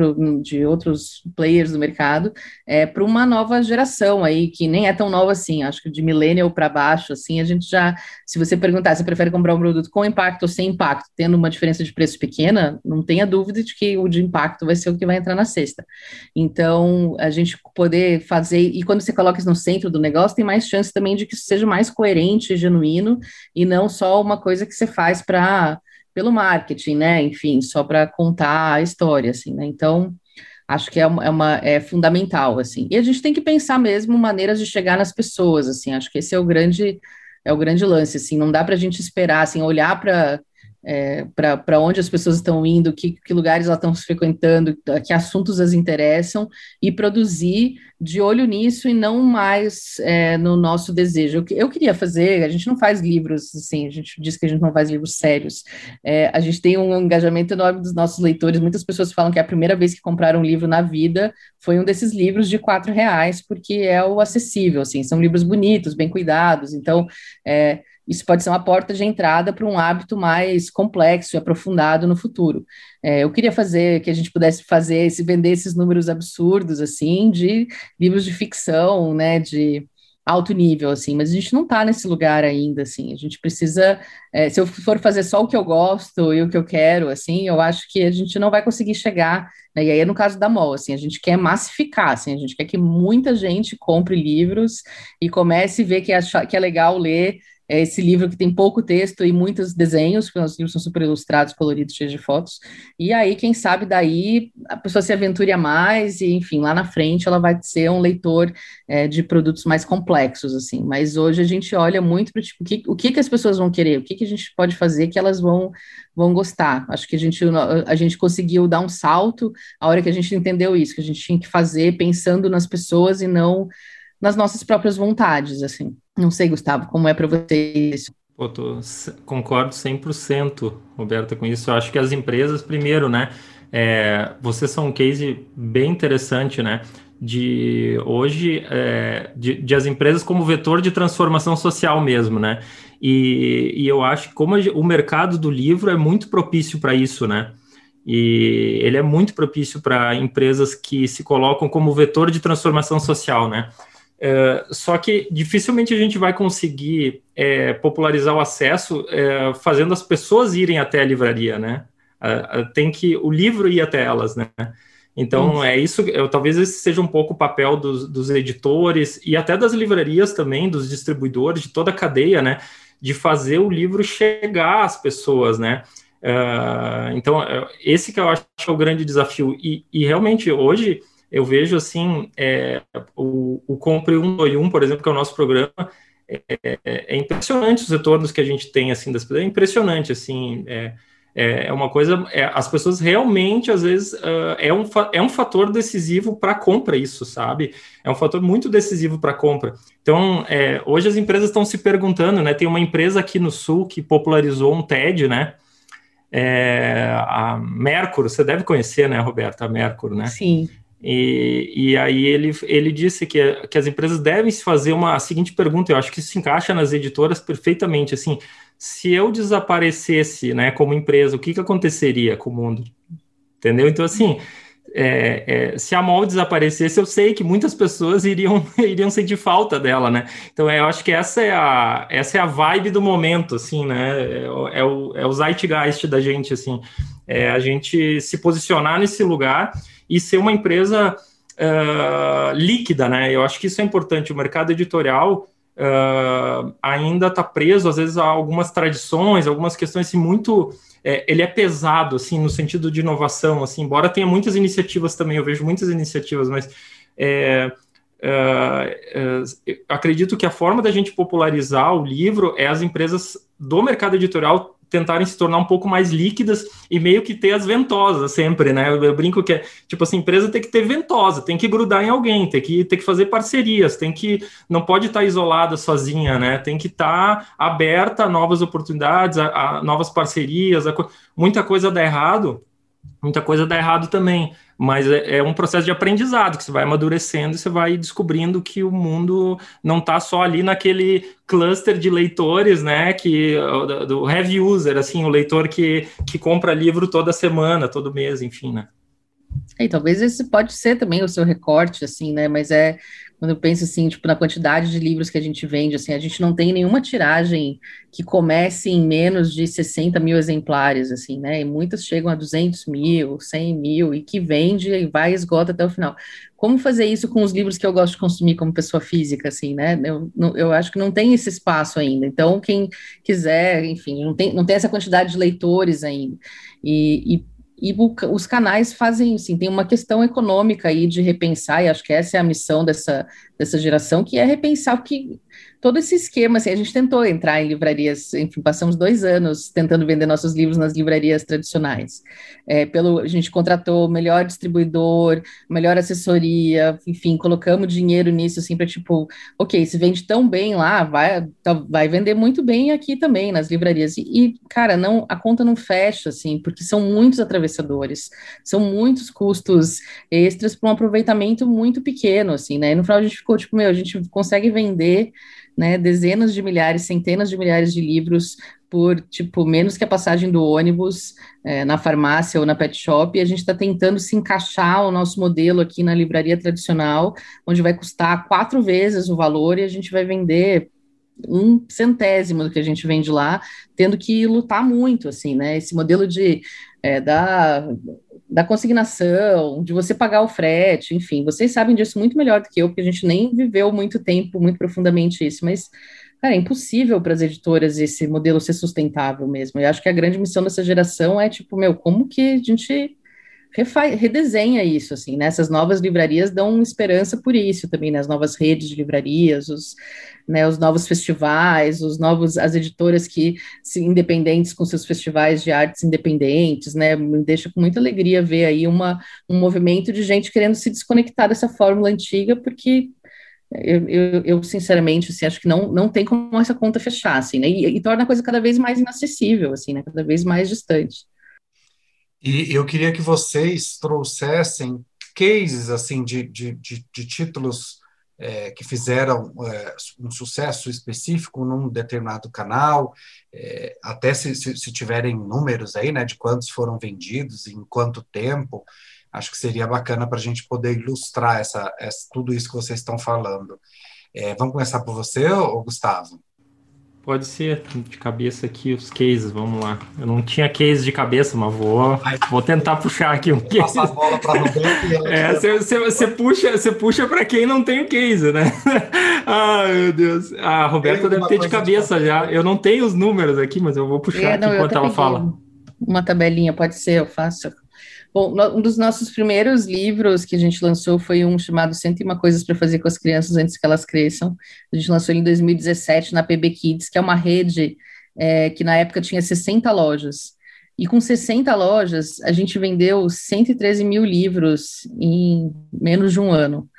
de outros players do mercado é, para uma nova geração aí, que nem é tão nova assim, acho que de millennial para baixo, assim, a gente já, se você perguntar, você prefere comprar um produto com impacto ou sem impacto, tendo uma diferença de preço pequena, não tenha dúvida de que o de impacto vai ser o que vai entrar na cesta. Então, a gente poder fazer, e quando você coloca isso no centro do negócio, tem mais chance também de que isso seja mais coerente, genuíno, e não só uma coisa que você faz para pelo marketing, né? Enfim, só para contar a história, assim, né? Então, acho que é uma, é uma, é fundamental, assim. E a gente tem que pensar mesmo maneiras de chegar nas pessoas, assim. Acho que esse é o grande é o grande lance, assim. Não dá para a gente esperar, assim, olhar para é, para onde as pessoas estão indo, que, que lugares elas estão frequentando, que assuntos as interessam, e produzir de olho nisso e não mais é, no nosso desejo. Eu, eu, queria fazer, a gente não faz livros, assim, a gente diz que a gente não faz livros sérios. É, a gente tem um engajamento enorme dos nossos leitores. Muitas pessoas falam que a primeira vez que compraram um livro na vida foi um desses livros de quatro reais, porque é o acessível, assim, são livros bonitos, bem cuidados. Então, é, isso pode ser uma porta de entrada para um hábito mais complexo e aprofundado no futuro. É, eu queria fazer que a gente pudesse fazer, se vender esses números absurdos, assim, de livros de ficção, né, de alto nível, assim, mas a gente não está nesse lugar ainda, assim, a gente precisa, é, se eu for fazer só o que eu gosto e o que eu quero, assim, eu acho que a gente não vai conseguir chegar, né, e aí é no caso da MOL, assim, a gente quer massificar, assim, a gente quer que muita gente compre livros e comece a ver que é, que é legal ler é esse livro que tem pouco texto e muitos desenhos, porque os livros são super ilustrados, coloridos, cheios de fotos. E aí, quem sabe daí a pessoa se aventure a mais e, enfim, lá na frente ela vai ser um leitor é, de produtos mais complexos, assim. Mas hoje a gente olha muito para tipo, o, que, o que, que as pessoas vão querer, o que, que a gente pode fazer que elas vão, vão gostar. Acho que a gente, a gente conseguiu dar um salto a hora que a gente entendeu isso, que a gente tinha que fazer pensando nas pessoas e não nas nossas próprias vontades, assim. Não sei, Gustavo, como é para você isso? Pô, tô, concordo 100%, Roberta, com isso. Eu acho que as empresas, primeiro, né, é, vocês são um case bem interessante, né, de hoje, é, de, de, as empresas como vetor de transformação social mesmo, né, e, e eu acho que como o mercado do livro é muito propício para isso, né, e ele é muito propício para empresas que se colocam como vetor de transformação social, né, é, só que dificilmente a gente vai conseguir é, popularizar o acesso é, fazendo as pessoas irem até a livraria, né? tem que o livro ir até elas, né? Então, é isso, eu, talvez esse seja um pouco o papel dos, dos, editores e até das livrarias também, dos distribuidores, de toda a cadeia, né? De fazer o livro chegar às pessoas, né? Uh, então, é, esse que eu acho que é o grande desafio. E, e realmente, hoje, eu vejo, assim, é, o, o Compre 121, por exemplo, que é o nosso programa, é, é, é impressionante os retornos que a gente tem, assim, das pessoas, é impressionante, assim, é, é, é uma coisa, é, as pessoas realmente, às vezes, uh, é, um, é um fator decisivo para a compra, isso, sabe? É um fator muito decisivo para a compra. Então, é, hoje as empresas estão se perguntando, né? Tem uma empresa aqui no Sul que popularizou um TED, né? É, a Mercur, você deve conhecer, né, Roberta, a Mercur, né? Sim. E, e aí ele, ele disse que, que as empresas devem se fazer uma seguinte pergunta, eu acho que isso se encaixa nas editoras perfeitamente, assim, se eu desaparecesse, né, como empresa, o que, que aconteceria com o mundo? Entendeu? Então, assim, é, é, se a MOL desaparecesse, eu sei que muitas pessoas iriam, iriam sentir falta dela, né? Então, eu acho que essa é a, essa é a vibe do momento, assim, né? É, é, o, é o zeitgeist da gente, assim. É a gente se posicionar nesse lugar e ser uma empresa uh, líquida, né? Eu acho que isso é importante. O mercado editorial uh, ainda está preso, às vezes, a algumas tradições, algumas questões assim, muito. É, ele é pesado, assim, no sentido de inovação, assim, embora tenha muitas iniciativas também, eu vejo muitas iniciativas, mas é, Uh, uh, acredito que a forma da gente popularizar o livro é as empresas do mercado editorial tentarem se tornar um pouco mais líquidas e meio que ter as ventosas sempre, né? Eu, eu brinco que é, tipo assim, empresa tem que ter ventosa, tem que grudar em alguém, tem que, tem que fazer parcerias, tem que, não pode estar isolada sozinha, né? Tem que estar aberta a novas oportunidades, a, a novas parcerias, a, muita coisa dá errado, muita coisa dá errado também, mas é, é, um processo de aprendizado que você vai amadurecendo e você vai descobrindo que o mundo não está só ali naquele cluster de leitores, né, que do, heavy user, assim, o leitor que, que compra livro toda semana, todo mês, enfim, né. E talvez esse pode ser também o seu recorte, assim, né, mas é quando eu penso assim, tipo, na quantidade de livros que a gente vende, assim, a gente não tem nenhuma tiragem que comece em menos de 60 mil exemplares, assim, né? E muitas chegam a 200 mil, 100 mil, e que vende e vai esgota até o final. Como fazer isso com os livros que eu gosto de consumir como pessoa física, assim, né? Eu, eu acho que não tem esse espaço ainda. Então, quem quiser, enfim, não tem, não tem essa quantidade de leitores ainda. E, e e os canais fazem, assim, tem uma questão econômica aí de repensar, e acho que essa é a missão dessa, dessa geração, que é repensar o que todo esse esquema, assim, a gente tentou entrar em livrarias, enfim, passamos dois anos tentando vender nossos livros nas livrarias tradicionais. É, pelo, a gente contratou o melhor distribuidor, melhor assessoria, enfim, colocamos dinheiro nisso, assim, para tipo, ok, se vende tão bem lá, vai, tá, vai vender muito bem aqui também, nas livrarias. E, e, cara, não, a conta não fecha, assim, porque são muitos atravessadores, são muitos custos extras para um aproveitamento muito pequeno, assim, né? E no final a gente ficou, tipo, meu, a gente consegue vender né, dezenas de milhares, centenas de milhares de livros por, tipo, menos que a passagem do ônibus é, na farmácia ou na pet shop, e a gente está tentando se encaixar o nosso modelo aqui na livraria tradicional, onde vai custar quatro vezes o valor e a gente vai vender um centésimo do que a gente vende lá, tendo que lutar muito, assim, né, esse modelo de é, da da consignação, de você pagar o frete, enfim, vocês sabem disso muito melhor do que eu, porque a gente nem viveu muito tempo, muito profundamente isso, mas, cara, é impossível para as editoras esse modelo ser sustentável mesmo. Eu acho que a grande missão dessa geração é, tipo, meu, como que a gente redesenha isso, assim, né? Essas novas livrarias dão esperança por isso também, né? novas redes de livrarias, os, né, os novos festivais, os novos, as editoras que se independentes com seus festivais de artes independentes, né? Me deixa com muita alegria ver aí uma, um movimento de gente querendo se desconectar dessa fórmula antiga, porque eu, eu, eu, sinceramente assim, acho que não, não tem como essa conta fechar, assim, né? E, e torna a coisa cada vez mais inacessível, assim, né? Cada vez mais distante. E eu queria que vocês trouxessem cases assim de, de, de, de títulos é, que fizeram é, um sucesso específico num determinado canal, é, até se, se, se, tiverem números aí, né, de quantos foram vendidos, em quanto tempo, acho que seria bacana para a gente poder ilustrar essa, essa, tudo isso que vocês estão falando. É, vamos começar por você, ou Gustavo? Pode ser de cabeça aqui os cases, vamos lá. Eu não tinha case de cabeça, mas vou, vou tentar puxar aqui um case. Passa a bola para É, você puxa, você puxa para quem não tem o case, né? Ai, meu Deus. A Roberta deve ter de cabeça de já. Eu não tenho os números aqui, mas eu vou puxar é, não, aqui enquanto ela fala. Uma tabelinha, pode ser, eu faço. Bom, um dos nossos primeiros livros que a gente lançou foi um chamado 101 Coisas para Fazer com as Crianças Antes que Elas Cresçam. A gente lançou ele em 2017 na PB Kids, que é uma rede é, que na época tinha 60 lojas. E com 60 lojas, a gente vendeu 113 mil livros em menos de um ano.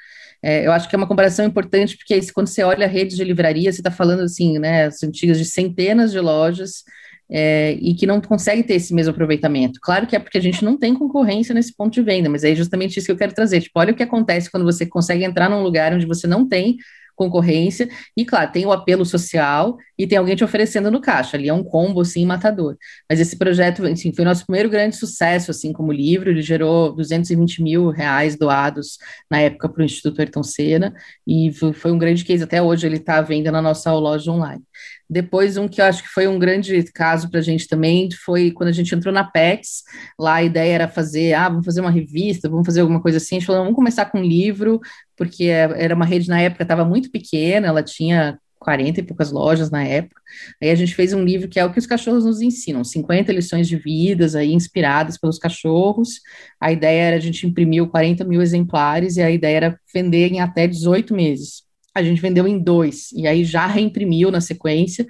É, eu acho que é uma comparação importante, porque quando você olha a rede de livraria, você está falando assim, né, as antigas de centenas de lojas, é, e que não consegue ter esse mesmo aproveitamento. Claro que é porque a gente não tem concorrência nesse ponto de venda, mas é justamente isso que eu quero trazer. Tipo, olha o que acontece quando você consegue entrar num lugar onde você não tem concorrência, e claro, tem o apelo social e tem alguém te oferecendo no caixa, ali é um combo, assim, matador. Mas esse projeto, assim, foi nosso primeiro grande sucesso, assim, como livro, ele gerou 220 mil reais doados na época para o Instituto Ayrton Senna, e foi um grande case, até hoje ele está à venda na nossa loja online. Depois, um que eu acho que foi um grande caso para a gente também foi quando a gente entrou na PEX. Lá a ideia era fazer, ah, vamos fazer uma revista, vamos fazer alguma coisa assim. A gente falou, vamos começar com um livro, porque era uma rede na época, estava muito pequena, ela tinha 40 e poucas lojas na época. Aí a gente fez um livro que é o que os cachorros nos ensinam, 50 lições de vidas aí inspiradas pelos cachorros. A ideia era a gente imprimiu 40 mil exemplares e a ideia era vender em até 18 meses a gente vendeu em dois, e aí já reimprimiu na sequência.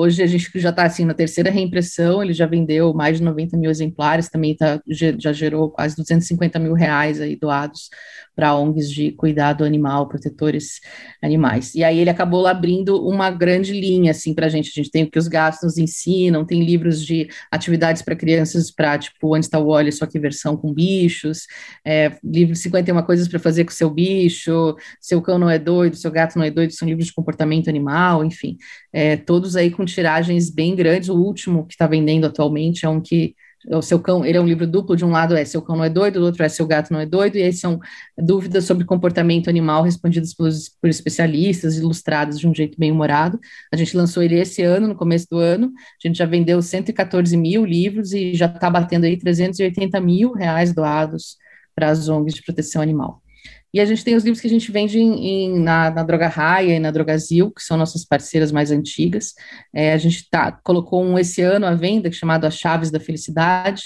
Hoje a gente já está assim na terceira reimpressão, ele já vendeu mais de 90 mil exemplares, também tá, já gerou quase 250 mil reais aí doados para ONGs de cuidado animal, protetores animais. E aí ele acabou abrindo uma grande linha assim para a gente. A gente tem o que os gatos nos ensinam, tem livros de atividades para crianças para tipo Onde está o Wally, só que versão com bichos, é, livro 51 coisas para fazer com seu bicho, seu cão não é doido, seu gato não é doido, são livros de comportamento animal, enfim, é, todos aí com tiragens bem grandes. O último que está vendendo atualmente é um que o seu cão, ele é um livro duplo, de um lado é seu cão não é doido, do outro é seu gato não é doido, e aí são dúvidas sobre comportamento animal respondidas pelos, por especialistas, ilustradas de um jeito bem humorado. A gente lançou ele esse ano, no começo do ano, a gente já vendeu 114 mil livros e já está batendo aí 380 mil reais doados para as ONGs de proteção animal. E a gente tem os livros que a gente vende em, em, na, na Droga Raia e na Drogazil, que são nossas parceiras mais antigas. É, a gente tá, colocou um esse ano à venda, chamado As Chaves da Felicidade.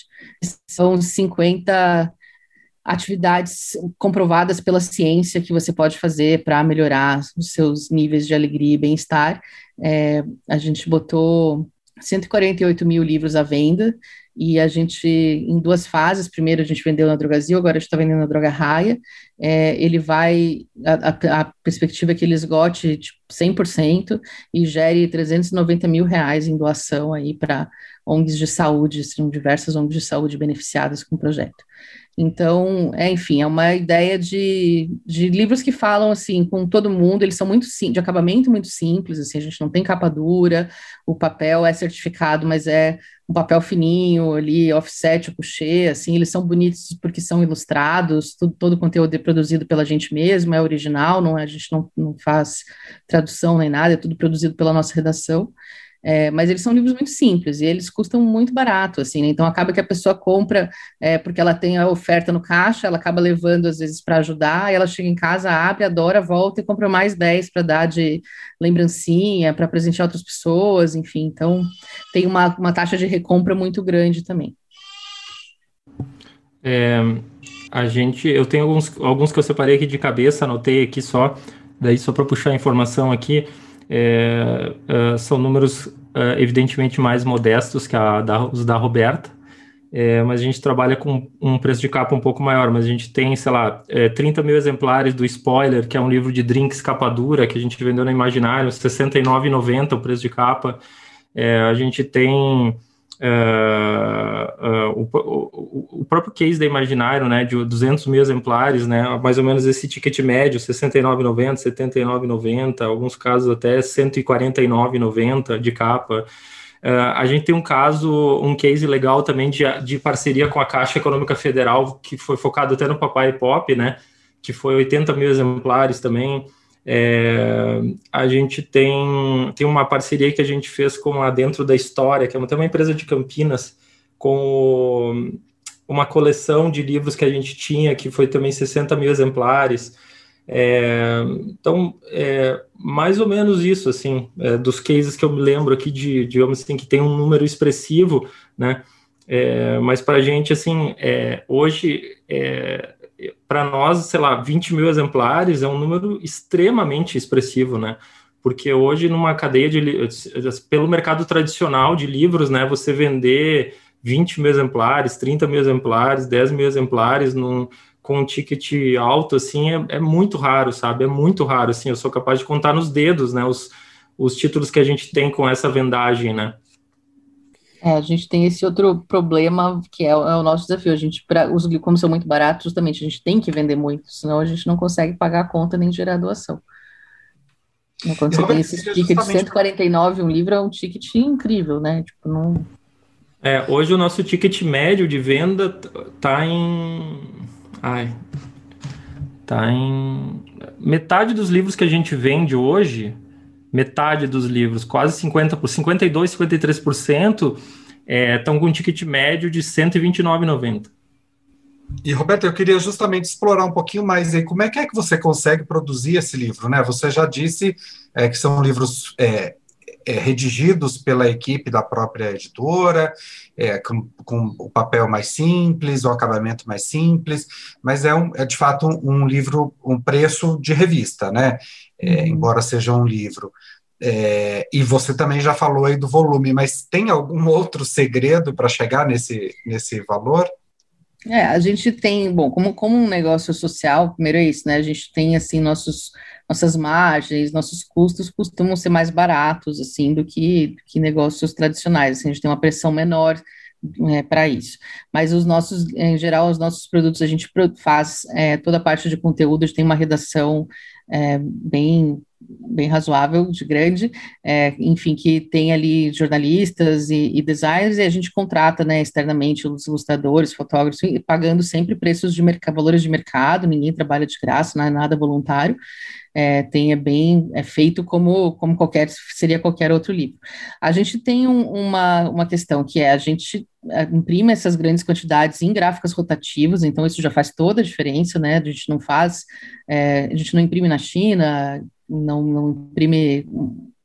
São 50 atividades comprovadas pela ciência que você pode fazer para melhorar os seus níveis de alegria e bem-estar. É, a gente botou 148 mil livros à venda e a gente, em duas fases, primeiro a gente vendeu na Drogazil, agora a gente está vendendo na Droga Raia, é, ele vai, a, a, perspectiva é que ele esgote tipo, 100% e gere 390 mil reais em doação aí para ONGs de saúde, são diversas ONGs de saúde beneficiadas com o projeto. Então, é, enfim, é uma ideia de, de livros que falam assim com todo mundo, eles são muito de acabamento muito simples, assim, a gente não tem capa dura, o papel é certificado, mas é um papel fininho ali, offset, o coucher, assim, eles são bonitos porque são ilustrados, tudo, todo o conteúdo é produzido pela gente mesmo, é original, não, a gente não, não faz tradução nem nada, é tudo produzido pela nossa redação. É, mas eles são livros muito simples e eles custam muito barato, assim, né? então acaba que a pessoa compra é, porque ela tem a oferta no caixa, ela acaba levando às vezes para ajudar, ela chega em casa, abre, adora, volta e compra mais 10 para dar de lembrancinha, para presentear outras pessoas, enfim, então tem uma, uma taxa de recompra muito grande também. É, a gente, eu tenho alguns, alguns que eu separei aqui de cabeça, anotei aqui só, daí só para puxar a informação aqui, é, é, são números é, evidentemente mais modestos que da, os da Roberta, é, mas a gente trabalha com um preço de capa um pouco maior, mas a gente tem, sei lá, é, 30 mil exemplares do Spoiler, que é um livro de drinks capa dura, que a gente vendeu na Imaginário, R$ 69,90 o preço de capa. É, a gente tem Uh, o, o, o, próprio case da Imaginário, né, de 200 mil exemplares, né, mais ou menos esse ticket médio, 69,90, 79,90, alguns casos até 149,90 de capa. Uh, a gente tem um caso, um case legal também de, de parceria com a Caixa Econômica Federal, que foi focado até no Papai Pop, né, que foi 80 mil exemplares também. É, a gente tem, tem uma parceria que a gente fez com a Dentro da História, que é uma, uma empresa de Campinas, com uma coleção de livros que a gente tinha, que foi também 60 mil exemplares. É, então, é, mais ou menos isso, assim, é, dos cases que eu me lembro aqui de, digamos assim, que tem um número expressivo, né? É, mas para a gente, assim, é, hoje, é, para nós, sei lá, 20 mil exemplares é um número extremamente expressivo, né? Porque hoje, numa cadeia de pelo mercado tradicional de livros, né, você vender 20 mil exemplares, 30 mil exemplares, 10 mil exemplares num, com um ticket alto, assim, é, é, muito raro, sabe? É muito raro, assim, eu sou capaz de contar nos dedos, né, os, os títulos que a gente tem com essa vendagem, né? É, a gente tem esse outro problema que é, é o nosso desafio. A gente, pra, os como são muito baratos, justamente a gente tem que vender muito, senão a gente não consegue pagar a conta nem gerar doação. Né, quando você tem esse ticket de 149 um livro, é um ticket incrível, né? Tipo, não. É, hoje o nosso ticket médio de venda tá em. Ai. Tá em. Metade dos livros que a gente vende hoje metade dos livros, quase 50%, por 52%, 53%, estão é, com um ticket médio de R$ 129,90. E, Roberto, eu queria justamente explorar um pouquinho mais aí, como é que é que você consegue produzir esse livro, né? Você já disse é, que são livros é, é, redigidos pela equipe da própria editora, é, com, com, o papel mais simples, o acabamento mais simples, mas é, um, é de fato um, um livro, um preço de revista, né? É, uhum. Embora seja um livro. É, e você também já falou aí do volume, mas tem algum outro segredo para chegar nesse, nesse valor? É, a gente tem, bom, como, como um negócio social, primeiro é isso, né? A gente tem assim nossos nossas margens, nossos custos costumam ser mais baratos assim do que, do que negócios tradicionais. Assim, a gente tem uma pressão menor é, para isso. Mas os nossos, em geral, os nossos produtos a gente faz é, toda a parte de conteúdo, a gente tem uma redação é, bem bem razoável, de grande, é, enfim, que tem ali jornalistas e, e, designers, e a gente contrata, né, externamente os ilustradores, fotógrafos, pagando sempre preços de valores de mercado, ninguém trabalha de graça, não é nada voluntário, é, é bem, é feito como, como qualquer, seria qualquer outro livro. A gente tem um, uma, uma questão que é, a gente é, imprime essas grandes quantidades em gráficas rotativas, então isso já faz toda a diferença, né, a gente não faz, é, a gente não imprime na China, não, não imprime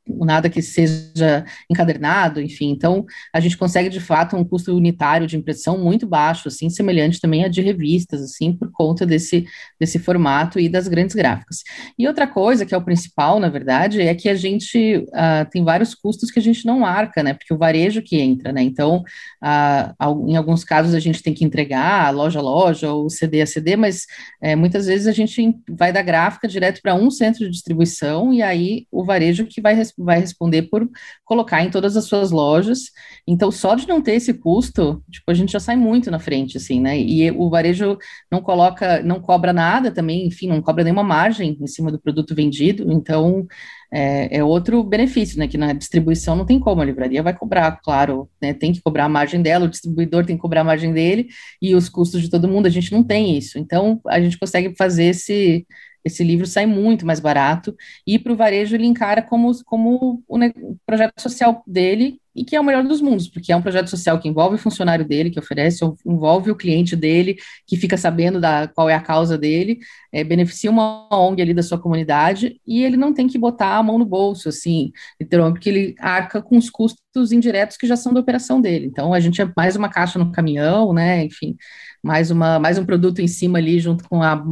nada que seja encadernado, enfim. Então, a gente consegue, de fato, um custo unitário de impressão muito baixo, assim, semelhante também a de revistas, assim, por conta desse, desse formato e das grandes gráficas. E outra coisa, que é o principal, na verdade, é que a gente uh, tem vários custos que a gente não arca, né, porque o varejo que entra, né, então, uh, em alguns casos a gente tem que entregar loja a loja ou CD a CD, mas uh, muitas vezes a gente vai da gráfica direto para um centro de distribuição e aí o varejo que vai vai responder por colocar em todas as suas lojas. Então, só de não ter esse custo, tipo, a gente já sai muito na frente, assim, né? E o varejo não coloca, não cobra nada também, enfim, não cobra nenhuma margem em cima do produto vendido. Então, é, é, outro benefício, né? Que na distribuição não tem como, a livraria vai cobrar, claro, né? Tem que cobrar a margem dela, o distribuidor tem que cobrar a margem dele e os custos de todo mundo, a gente não tem isso. Então, a gente consegue fazer esse esse livro sai muito mais barato. E para o varejo ele encara como, como o, o projeto social dele e que é o melhor dos mundos, porque é um projeto social que envolve o funcionário dele, que oferece, envolve o cliente dele, que fica sabendo da qual é a causa dele, é, beneficia uma ONG ali da sua comunidade, e ele não tem que botar a mão no bolso, assim, literalmente, porque ele arca com os custos indiretos que já são da operação dele. Então, a gente é mais uma caixa no caminhão, né, enfim, mais, uma, mais um produto em cima ali, junto com a,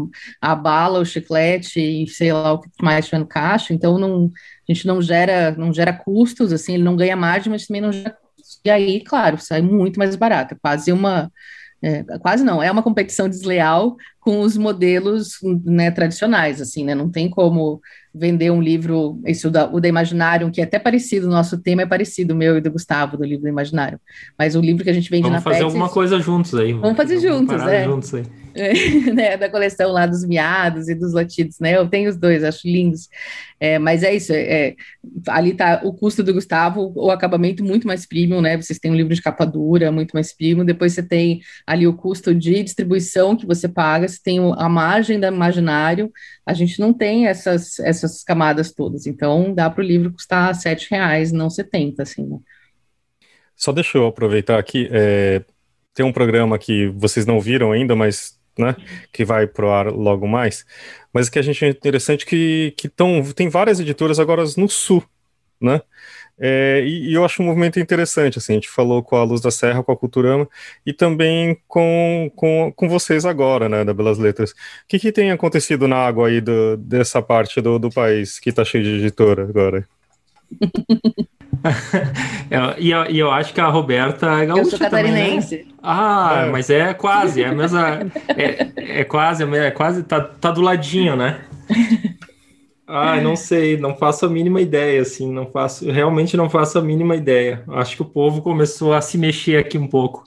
a bala, o chiclete e sei lá o que mais tiver no caixa, então não, a gente não gera, não gera custos, assim, ele não ganha margem, mas também não gera custos. E aí, claro, sai muito mais barato, é quase uma, é, quase não, é uma competição desleal com os modelos né, tradicionais, assim, né, não tem como vender um livro, esse o da, o da Imaginário, que é até parecido, o nosso tema é parecido, o meu e do Gustavo, do livro do Imaginário, mas o livro que a gente vende vamos na fazer Pets, alguma coisa juntos aí. Vamos fazer juntos, é. juntos aí. né, da coleção lá dos miados e dos latidos, né? Eu tenho os dois, acho lindos. É, mas é isso, é, ali tá o custo do Gustavo, o acabamento muito mais premium, né? Vocês têm um livro de capa dura, muito mais premium. Depois você tem ali o custo de distribuição que você paga, tem a margem do imaginário, a gente não tem essas, essas camadas todas. Então, dá para o livro custar sete reais, não 70, assim, né? Só deixa eu aproveitar aqui, é, tem um programa que vocês não viram ainda, mas né, que vai pro ar logo mais, mas que a gente é interessante que, que tão, tem várias editoras agora no sul, né? É, e, e, eu acho um movimento interessante, assim, a gente falou com a Luz da Serra, com a Culturama, e também com, com, com vocês agora, né, da Belas Letras. O que, que tem acontecido na água aí do, dessa parte do, do país que está cheio de editora agora? e, eu, e eu acho que a Roberta é gaúcha Eu sou catarinense. Também, né? Ah, é. mas é quase, é a mesma. É, é quase, é quase, tá, tá do ladinho, né? Ah, não sei, não faço a mínima ideia, assim, não faço, realmente não faço a mínima ideia. Acho que o povo começou a se mexer aqui um pouco.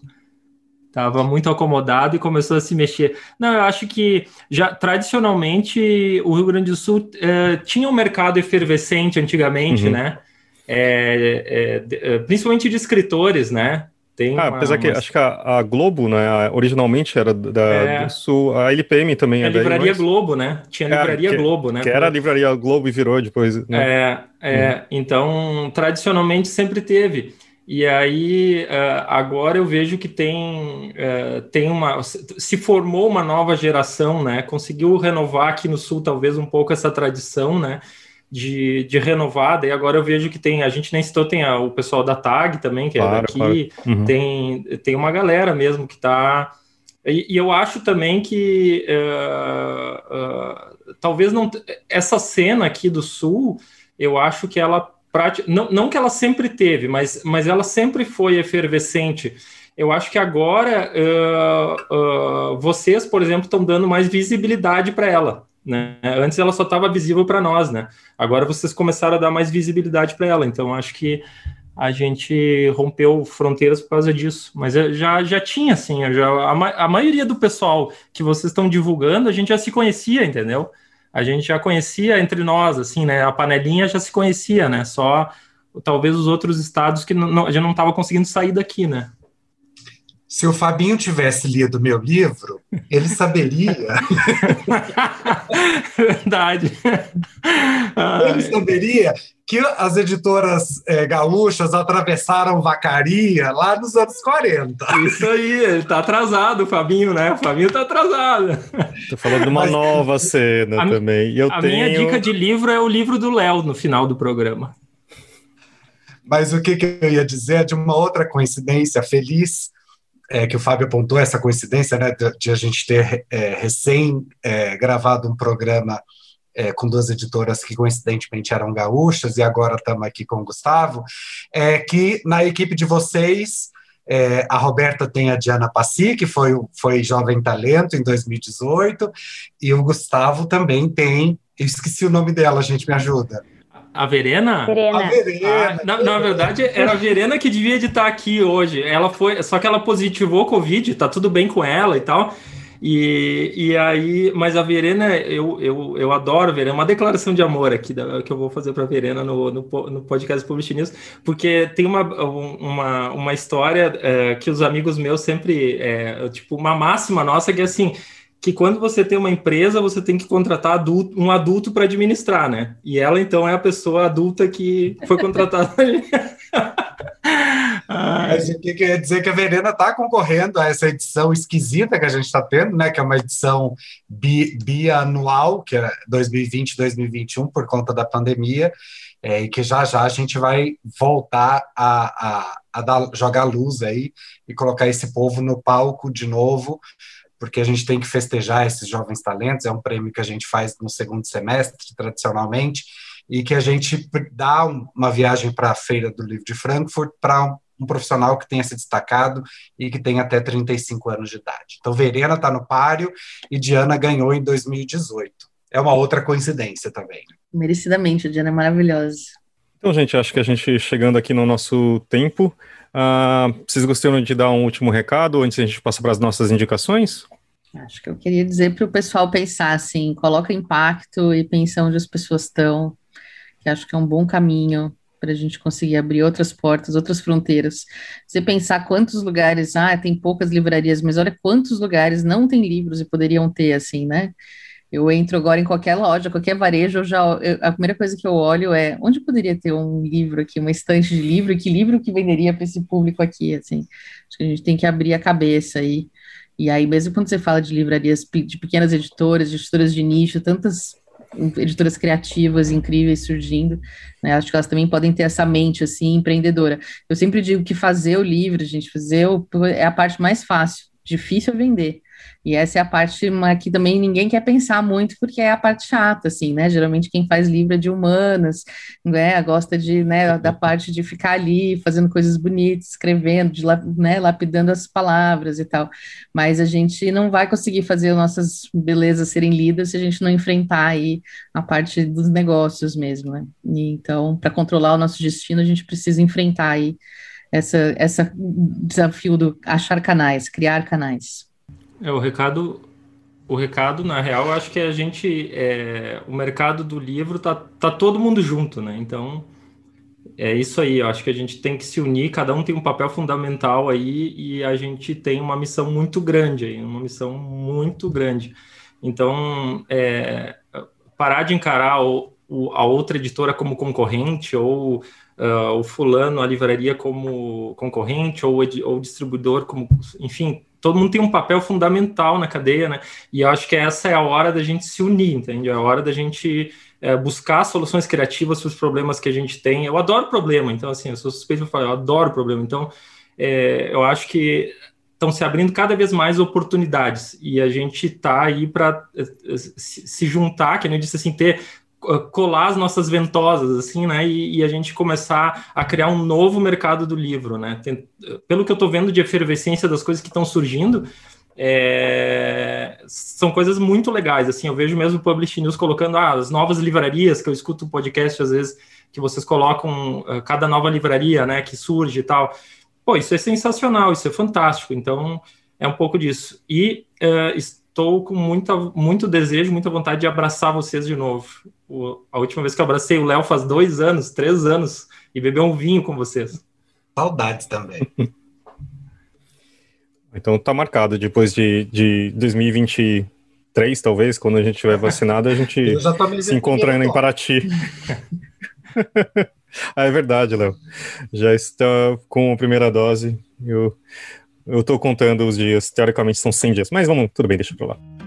Tava muito acomodado e começou a se mexer. Não, eu acho que já tradicionalmente o Rio Grande do Sul eh, tinha um mercado efervescente antigamente, uhum. né? É, é, é, principalmente de escritores, né? Tem ah, uma, apesar que acho que a, a, Globo, né, originalmente era da, é. Sul, a LPM também é, a Livraria daí, mas... Globo, né? Tinha a é, Livraria que, Globo, né? Que era a Livraria Globo e virou depois, né? É, é uhum. então, tradicionalmente sempre teve. E aí, uh, agora eu vejo que tem, uh, tem uma. Se formou uma nova geração, né? Conseguiu renovar aqui no Sul, talvez, um pouco essa tradição, né? De, de renovada, e agora eu vejo que tem, a gente nem citou, tem a, o pessoal da TAG também, que é claro, é daqui, claro. uhum. tem, tem uma galera mesmo que está. E, e, eu acho também que uh, uh, talvez não. Essa cena aqui do Sul, eu acho que ela. Não, não que ela sempre teve, mas, mas ela sempre foi efervescente. Eu acho que agora uh, vocês, por exemplo, estão dando mais visibilidade para ela. Né? Antes ela só estava visível para nós, né? Agora vocês começaram a dar mais visibilidade para ela. Então acho que a gente rompeu fronteiras por causa disso. Mas já, já tinha, assim, já, a, a maioria do pessoal que vocês estão divulgando, a gente já se conhecia, entendeu? A gente já conhecia entre nós, assim, né? A panelinha já se conhecia, né? Só talvez os outros estados que a gente não estava conseguindo sair daqui, né? Se o Fabinho tivesse lido meu livro, ele saberia. Verdade. ele saberia que as editoras é, gaúchas atravessaram Vacaria lá nos anos 40. Isso aí, ele tá atrasado, o Fabinho, né? O Fabinho tá atrasado. Tô falando de uma Mas, nova cena a, também. Eu a tenho... minha dica de livro é o livro do Léo no final do programa. Mas o que, que eu ia dizer é de uma outra coincidência feliz é, que o Fábio apontou, essa coincidência né, de, de a gente ter é, recém é, gravado um programa é, com duas editoras que coincidentemente eram gaúchas, e agora estamos aqui com o Gustavo, é que na equipe de vocês, é, a Roberta tem a Diana Passi, que foi, foi Jovem Talento em 2018, e o Gustavo também tem, eu esqueci o nome dela, gente, me ajuda. A Verena? Verena. A Verena. Ah, na, na, verdade, era a Verena que devia de estar aqui hoje. Ela foi, só que ela positivou Covid, tá tudo bem com ela e tal. E, e aí, mas a Verena, eu, eu, eu adoro a Verena, uma declaração de amor aqui da, que eu vou fazer para a Verena no, no, no podcast Publish News, porque tem uma, uma, uma história é, que os amigos meus sempre, é, tipo, uma máxima nossa que é assim, que quando você tem uma empresa, você tem que contratar adulto, um adulto para administrar, né? E ela, então, é a pessoa adulta que foi contratada. Mas o que quer dizer que a Verena está concorrendo a essa edição esquisita que a gente está tendo, né? Que é uma edição bi, bianual, que é 2020-2021, por conta da pandemia, é, e que já já a gente vai voltar a, a, a dar, jogar luz aí e colocar esse povo no palco de novo porque a gente tem que festejar esses jovens talentos, é um prêmio que a gente faz no segundo semestre, tradicionalmente, e que a gente dá uma viagem para a Feira do Livro de Frankfurt para um, um, profissional que tenha se destacado e que tem até 35 anos de idade. Então, Verena está no páreo e Diana ganhou em 2018. É uma outra coincidência também. Merecidamente, a Diana é maravilhosa. Então, gente, acho que a gente chegando aqui no nosso tempo, Uh, vocês gostariam de dar um último recado antes a gente passar para as nossas indicações? Acho que eu queria dizer para o pessoal pensar assim, coloca impacto e pensa onde as pessoas estão, que acho que é um bom caminho para a gente conseguir abrir outras portas, outras fronteiras. Você pensar quantos lugares, ah, tem poucas livrarias, mas olha quantos lugares não tem livros e poderiam ter, assim, né? Eu entro agora em qualquer loja, qualquer varejo, eu já eu, a primeira coisa que eu olho é onde poderia ter um livro aqui, uma estante de livro, que livro que venderia para esse público aqui, assim. Acho que a gente tem que abrir a cabeça aí. E aí, mesmo quando você fala de livrarias de pequenas editoras, de editoras de nicho, tantas editoras criativas incríveis surgindo, né? Acho que elas também podem ter essa mente assim empreendedora. Eu sempre digo que fazer o livro, gente, fazer o, é a parte mais fácil, difícil é vender. E essa é a parte que também ninguém quer pensar muito, porque é a parte chata, assim, né? Geralmente quem faz livro é de humanas, né? Gosta de, né, da parte de ficar ali fazendo coisas bonitas, escrevendo, de, né, lapidando as palavras e tal. Mas a gente não vai conseguir fazer nossas belezas serem lidas se a gente não enfrentar aí a parte dos negócios mesmo, né? E, então, para controlar o nosso destino, a gente precisa enfrentar aí essa, essa desafio do achar canais, criar canais. É, o recado, o recado, na real, acho que a gente, é, o mercado do livro tá, tá todo mundo junto, né? Então, é isso aí, eu acho que a gente tem que se unir, cada um tem um papel fundamental aí e a gente tem uma missão muito grande aí, uma missão muito grande. Então, é, parar de encarar o, o, a outra editora como concorrente ou uh, o fulano, a livraria como concorrente ou o distribuidor como, enfim, todo mundo tem um papel fundamental na cadeia, né? E eu acho que essa é a hora da gente se unir, entende? É a hora da gente é, buscar soluções criativas para os problemas que a gente tem. Eu adoro problema, então, assim, eu sou suspeito de falar, eu adoro problema. Então, é, eu acho que estão se abrindo cada vez mais oportunidades e a gente está aí para é, se juntar, que a gente disse assim, ter colar as nossas ventosas, assim, né, e, e, a gente começar a criar um novo mercado do livro, né, Tem, pelo que eu estou vendo de efervescência das coisas que estão surgindo, é, são coisas muito legais, assim, eu vejo mesmo o Publish News colocando ah, as novas livrarias, que eu escuto o podcast às vezes, que vocês colocam uh, cada nova livraria, né, que surge e tal, pô, isso é sensacional, isso é fantástico, então é um pouco disso, e uh, estou com muita, muito desejo, muita vontade de abraçar vocês de novo. O, a última vez que eu abracei o Léo faz dois anos, três anos, e beber um vinho com vocês. Saudades também. então tá marcado, depois de, de 2023, talvez, quando a gente tiver vacinado, a gente se encontrando em Paraty. ah, é verdade, Léo. Já está com a primeira dose. Eu eu tô contando os dias, teoricamente são 100 dias, mas vamos, tudo bem, deixa pra lá.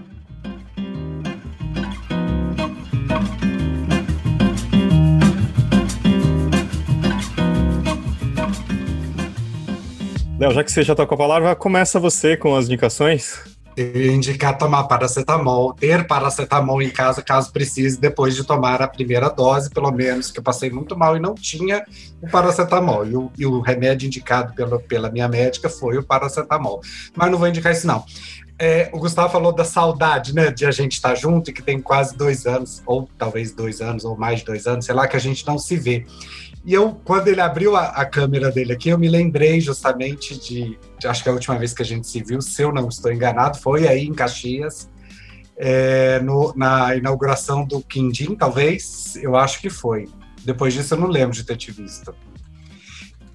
Léo, já que você já tá com a palavra, começa você com as indicações. Indicar tomar paracetamol, ter paracetamol em casa caso precise, depois de tomar a primeira dose, pelo menos, que eu passei muito mal e não tinha o paracetamol. E o, e o remédio indicado pela, pela minha médica foi o paracetamol. Mas não vou indicar isso, não. É, o Gustavo falou da saudade, né, de a gente estar junto e que tem quase dois anos, ou talvez dois anos, ou mais de dois anos, sei lá, que a gente não se vê. E eu, quando ele abriu a, a, câmera dele aqui, eu me lembrei justamente de, de, Acho que a última vez que a gente se viu, se eu não estou enganado, foi aí em Caxias, é, no, na inauguração do Quindim, talvez. Eu acho que foi. Depois disso, eu não lembro de ter te visto.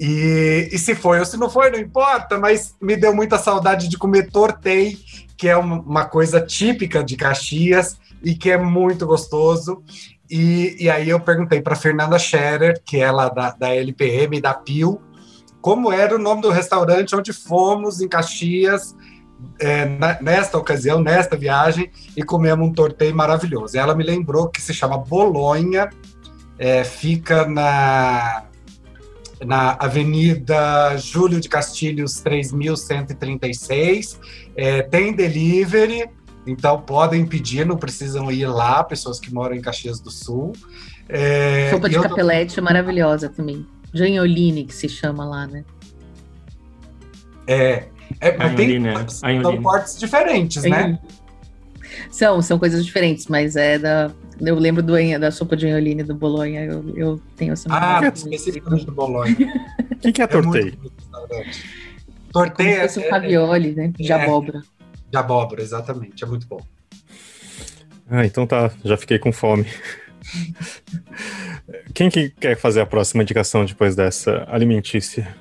E, e se foi ou se não foi, não importa, mas me deu muita saudade de comer tortei, que é uma, uma coisa típica de Caxias e que é muito gostoso. E, e aí eu perguntei para Fernanda Scherer, que é lá da, da LPM, da PIL, como era o nome do restaurante onde fomos em Caxias é, nesta ocasião, nesta viagem, e comemos um torteio maravilhoso. Ela me lembrou que se chama Bolonha, é, fica na, na Avenida Júlio de Castilhos 3136, é, tem delivery, então podem pedir, não precisam ir lá, pessoas que moram em Caxias do Sul. É, Sopa de capelete tô... é maravilhosa também. Janholine, que se chama lá, né? É, é mas tem, são cortes diferentes, tem, né? São, são coisas diferentes, mas é da. Eu lembro do, da sopa de anholine do Bolonha, eu, eu tenho essa Ah, especificamente do Bolonha. O que, que é, é torteio? Torteio é. um ravioli, né? De é, abóbora. De abóbora, exatamente. É muito bom. Ah, então tá. Já fiquei com fome. Quem que quer fazer a próxima indicação depois dessa alimentícia?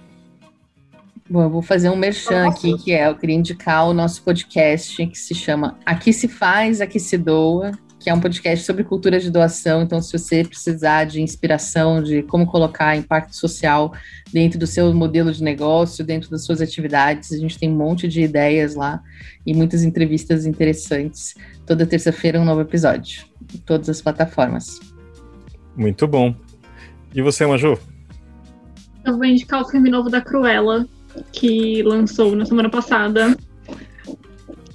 Bom, eu vou fazer um merchan aqui, que é, eu queria indicar o nosso podcast, que se chama Aqui se faz, aqui se doa, que é um podcast sobre cultura de doação. Então, se você precisar de inspiração de como colocar impacto social dentro do seu modelo de negócio, dentro das suas atividades, a gente tem um monte de ideias lá e muitas entrevistas interessantes. Toda terça-feira um novo episódio, em todas as plataformas. Muito bom. E você, Maju? Eu vou indicar o filme novo da Cruella, que lançou na semana passada.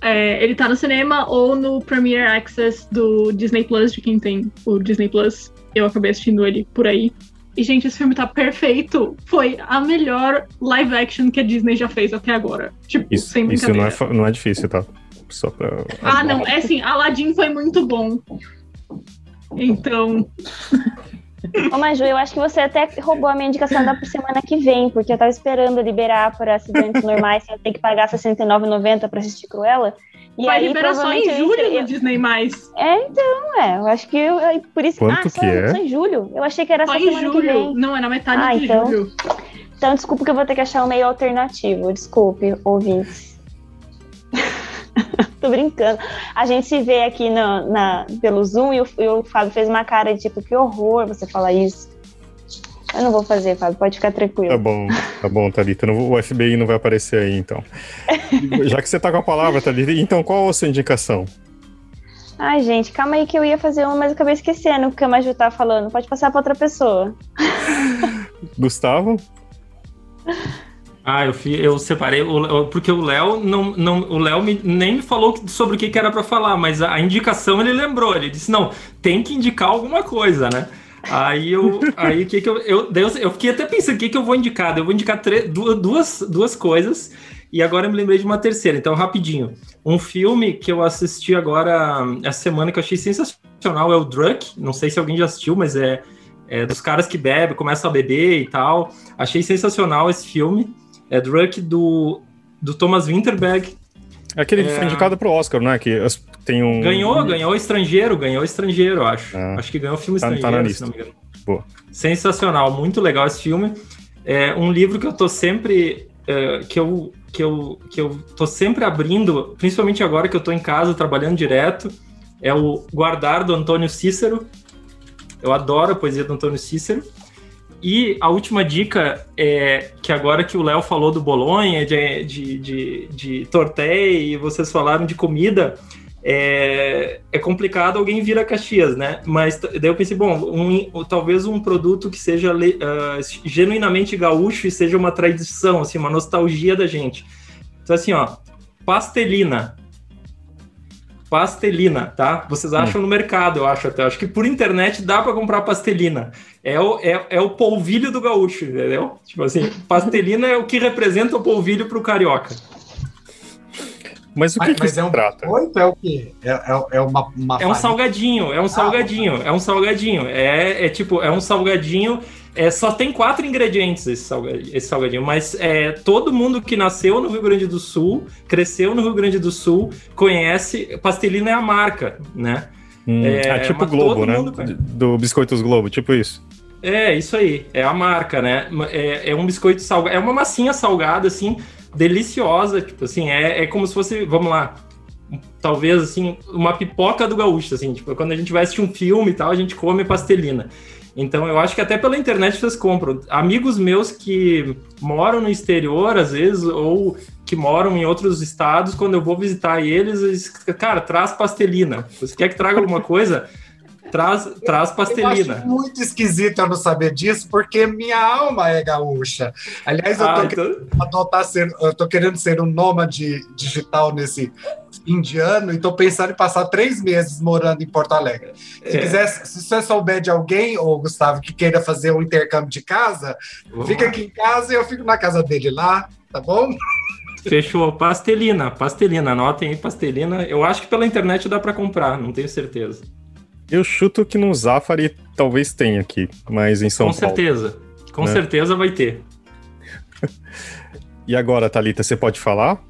É, ele tá no cinema ou no Premiere Access do Disney Plus, de quem tem o Disney Plus. Eu acabei assistindo ele por aí. E, gente, esse filme tá perfeito. Foi a melhor live action que a Disney já fez até agora. Tipo, Isso, sem isso não é, não é difícil, tá? Só pra. Ah, não, é assim, Aladdin foi muito bom. Então, Ô, Maju, eu acho que você até roubou a minha indicação da semana que vem, porque eu tava esperando liberar para acidentes normais sem eu ter que pagar R$ 69,90 pra assistir Cruella. E vai aí, liberar só em eu julho entre- no Disney+. Mais. É, então, é. Eu acho que eu, é por isso Quanto ah, só, que é? só em julho. Eu achei que era Só só em semana que julho. vem. Não, é na metade Ah, de então. julho. Então, desculpa que eu vou ter que achar um meio alternativo. Desculpe, ouvintes. Tô brincando. A gente se vê aqui no- na, pelo Zoom e o, e o Fábio fez uma cara de tipo, que horror você falar isso. Eu não vou fazer, Fábio, pode ficar tranquilo. Tá bom, tá bom, Thalita. Não o FBI não vai aparecer aí, então. Já que você tá com a palavra, Thalita, então qual a sua indicação? Ai, gente, calma aí que eu ia fazer uma, mas acabei esquecendo o que a Maju tá falando. Pode passar pra outra pessoa. Gustavo? Ah, eu, fi- eu separei, o- porque o Léo não, não, o Léo me- nem me falou sobre o que, que era pra falar, mas a, a indicação ele lembrou, ele disse, não, tem que indicar alguma coisa, né? Aí eu, aí que que eu, eu, eu, eu fiquei até pensando, o que que eu vou indicar? Eu vou indicar du- duas, duas coisas, e agora eu me lembrei de uma terceira, então rapidinho. Um filme que eu assisti agora, essa semana, que eu achei sensacional, é o Drunk, não sei se alguém já assistiu, mas é, é dos caras que bebem, começam a beber e tal. Achei sensacional esse filme. É Drunk do, do Thomas Winterberg. Aquele que É. foi indicado pro Oscar, né? Que tem um. Ganhou, ganhou estrangeiro, ganhou estrangeiro, acho. Ah. Acho que ganhou filme Tá- tá estrangeiro, na se lista. não me engano. Boa. Sensacional, muito legal esse filme. É um livro que eu tô sempre. é, que, eu, que, eu, que eu tô sempre abrindo, principalmente agora que eu tô em casa trabalhando direto. É o Guardar do Antônio Cícero. Eu adoro a poesia do Antônio Cícero. E a última dica é que agora que o Léo falou do Bolonha, de, de, de, de torteia, e vocês falaram de comida, é, é complicado alguém vir a Caxias, né? Mas daí eu pensei, bom, um- talvez um produto que seja ah, genuinamente gaúcho e seja uma tradição, assim, uma nostalgia da gente. Então, assim, ó, pastelina. Pastelina, tá? Vocês acham no mercado, eu acho até. Acho que por internet dá para comprar pastelina. É o, é, é o polvilho do gaúcho, entendeu? Tipo assim, pastelina é o que representa o polvilho pro carioca. Mas o que, Mas, que mas se é um trata? biscoito? É o quê? É, é, é uma, uma É um farinha? salgadinho, é um salgadinho, é um salgadinho. É, é tipo, é um salgadinho. É, só tem quatro ingredientes esse salgadinho, esse salgadinho, mas é, todo mundo que nasceu no Rio Grande do Sul, cresceu no Rio Grande do Sul, conhece. Pastelina é a marca, né? Hum, É, é, tipo Globo, né? conhece. Do Biscoitos Globo, tipo isso. É, isso aí, é a marca, né? É, é um biscoito salgado, é uma massinha salgada, assim, deliciosa, tipo assim, é, é como se fosse, vamos lá, talvez, assim, uma pipoca do gaúcho, assim, tipo, quando a gente vai assistir um filme e tal, a gente come pastelina. Então, eu acho que até pela internet vocês compram. Amigos meus que moram no exterior, às vezes, ou que moram em outros estados, quando eu vou visitar eles, eles cara, traz pastelina. Você quer que traga alguma coisa? Traz, traz Eu pastelina. acho muito esquisito eu não saber disso, porque minha alma é gaúcha. Aliás, eu tô Ah, querendo então- adotar ser, eu tô querendo ser um nômade digital nesse indiano e tô pensando em passar três meses morando em Porto Alegre. Se É. quiser, se você souber de alguém, ou Gustavo, que queira fazer um intercâmbio de casa, fica aqui em casa e eu fico na casa dele lá, tá bom? Fechou. Pastelina, pastelina. Anotem aí, pastelina. Eu acho que pela internet dá pra comprar, não tenho certeza. Eu chuto que no Zafari talvez tenha aqui, mas em São Com Paulo. certeza. Com Né? certeza vai ter. E agora, Thalita, você pode falar?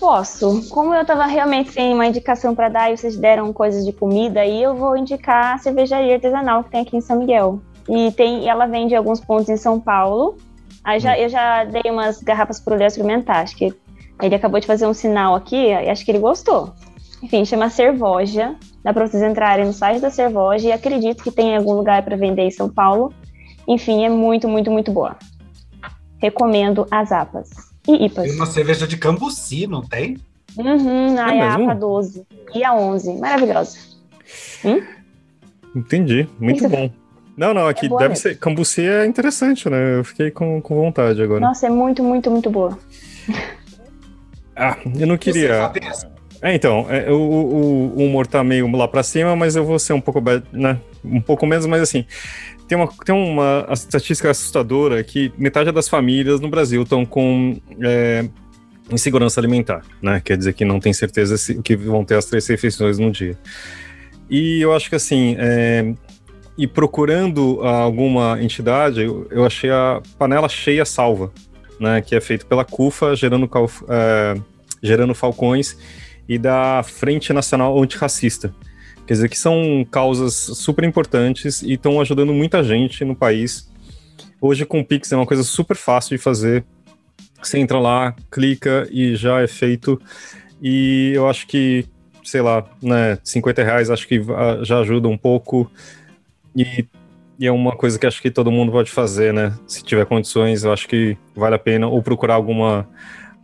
Posso. Como eu tava realmente sem uma indicação para dar e vocês deram coisas de comida, aí eu vou indicar a cervejaria artesanal que tem aqui em São Miguel. E tem, ela vende alguns pontos em São Paulo. Aí já, eu já dei umas garrafas pro Léo experimentar. Acho que ele acabou de fazer um sinal aqui e acho que ele gostou. Enfim, chama Cervoja. Dá para vocês entrarem no site da Cervoja e acredito que tem algum lugar para vender em São Paulo. Enfim, é muito, muito, muito boa. Recomendo as APAs e IPAs. Tem uma cerveja de Cambuci, não tem? Uhum, a, É a? APA 12 e a 11. Maravilhosa. Entendi, muito Isso. bom. Não, não, aqui É deve mesmo. ser. Cambuci é interessante, né? Eu fiquei com, com vontade agora. Nossa, é muito, muito, muito boa. Ah, eu não Você, queria. Fabrício? É, então, é, o, o, o humor tá meio lá pra cima, mas eu vou ser um pouco, né, um pouco menos, mas assim, tem uma, tem uma estatística assustadora que metade das famílias no Brasil estão com é, insegurança alimentar, né? Quer dizer que não tem certeza se, que vão ter as três refeições no dia. E eu acho que assim, é, e procurando alguma entidade, eu, eu achei a panela cheia salva, né? Que é feito pela CUFA, gerando, é, gerando falcões e da Frente Nacional Antirracista. Quer dizer que são causas super importantes e estão ajudando muita gente no país. Hoje com o Pix é uma coisa super fácil de fazer. Você entra lá, clica e já é feito. E eu acho que, sei lá, né, 50 reais acho que já ajuda um pouco. E, e é uma coisa que acho que todo mundo pode fazer, né? Se tiver condições, eu acho que vale a pena. Ou procurar alguma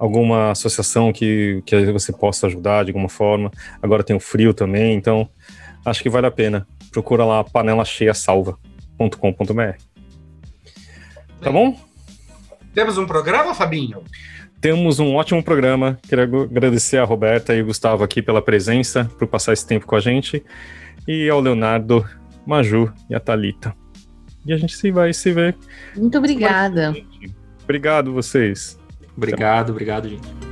alguma associação que, que você possa ajudar de alguma forma. Agora tem o frio também, então acho que vale a pena. Procura lá panela cheia salva.com.br. Tá bom? Temos um programa, Fabinho? Temos um ótimo programa. Quero ag- agradecer a Roberta e o Gustavo aqui pela presença, por passar esse tempo com a gente. E ao Leonardo, Maju e a Thalita. E a gente se vai se ver. Muito obrigada. Obrigado vocês. Obrigado, obrigado, gente.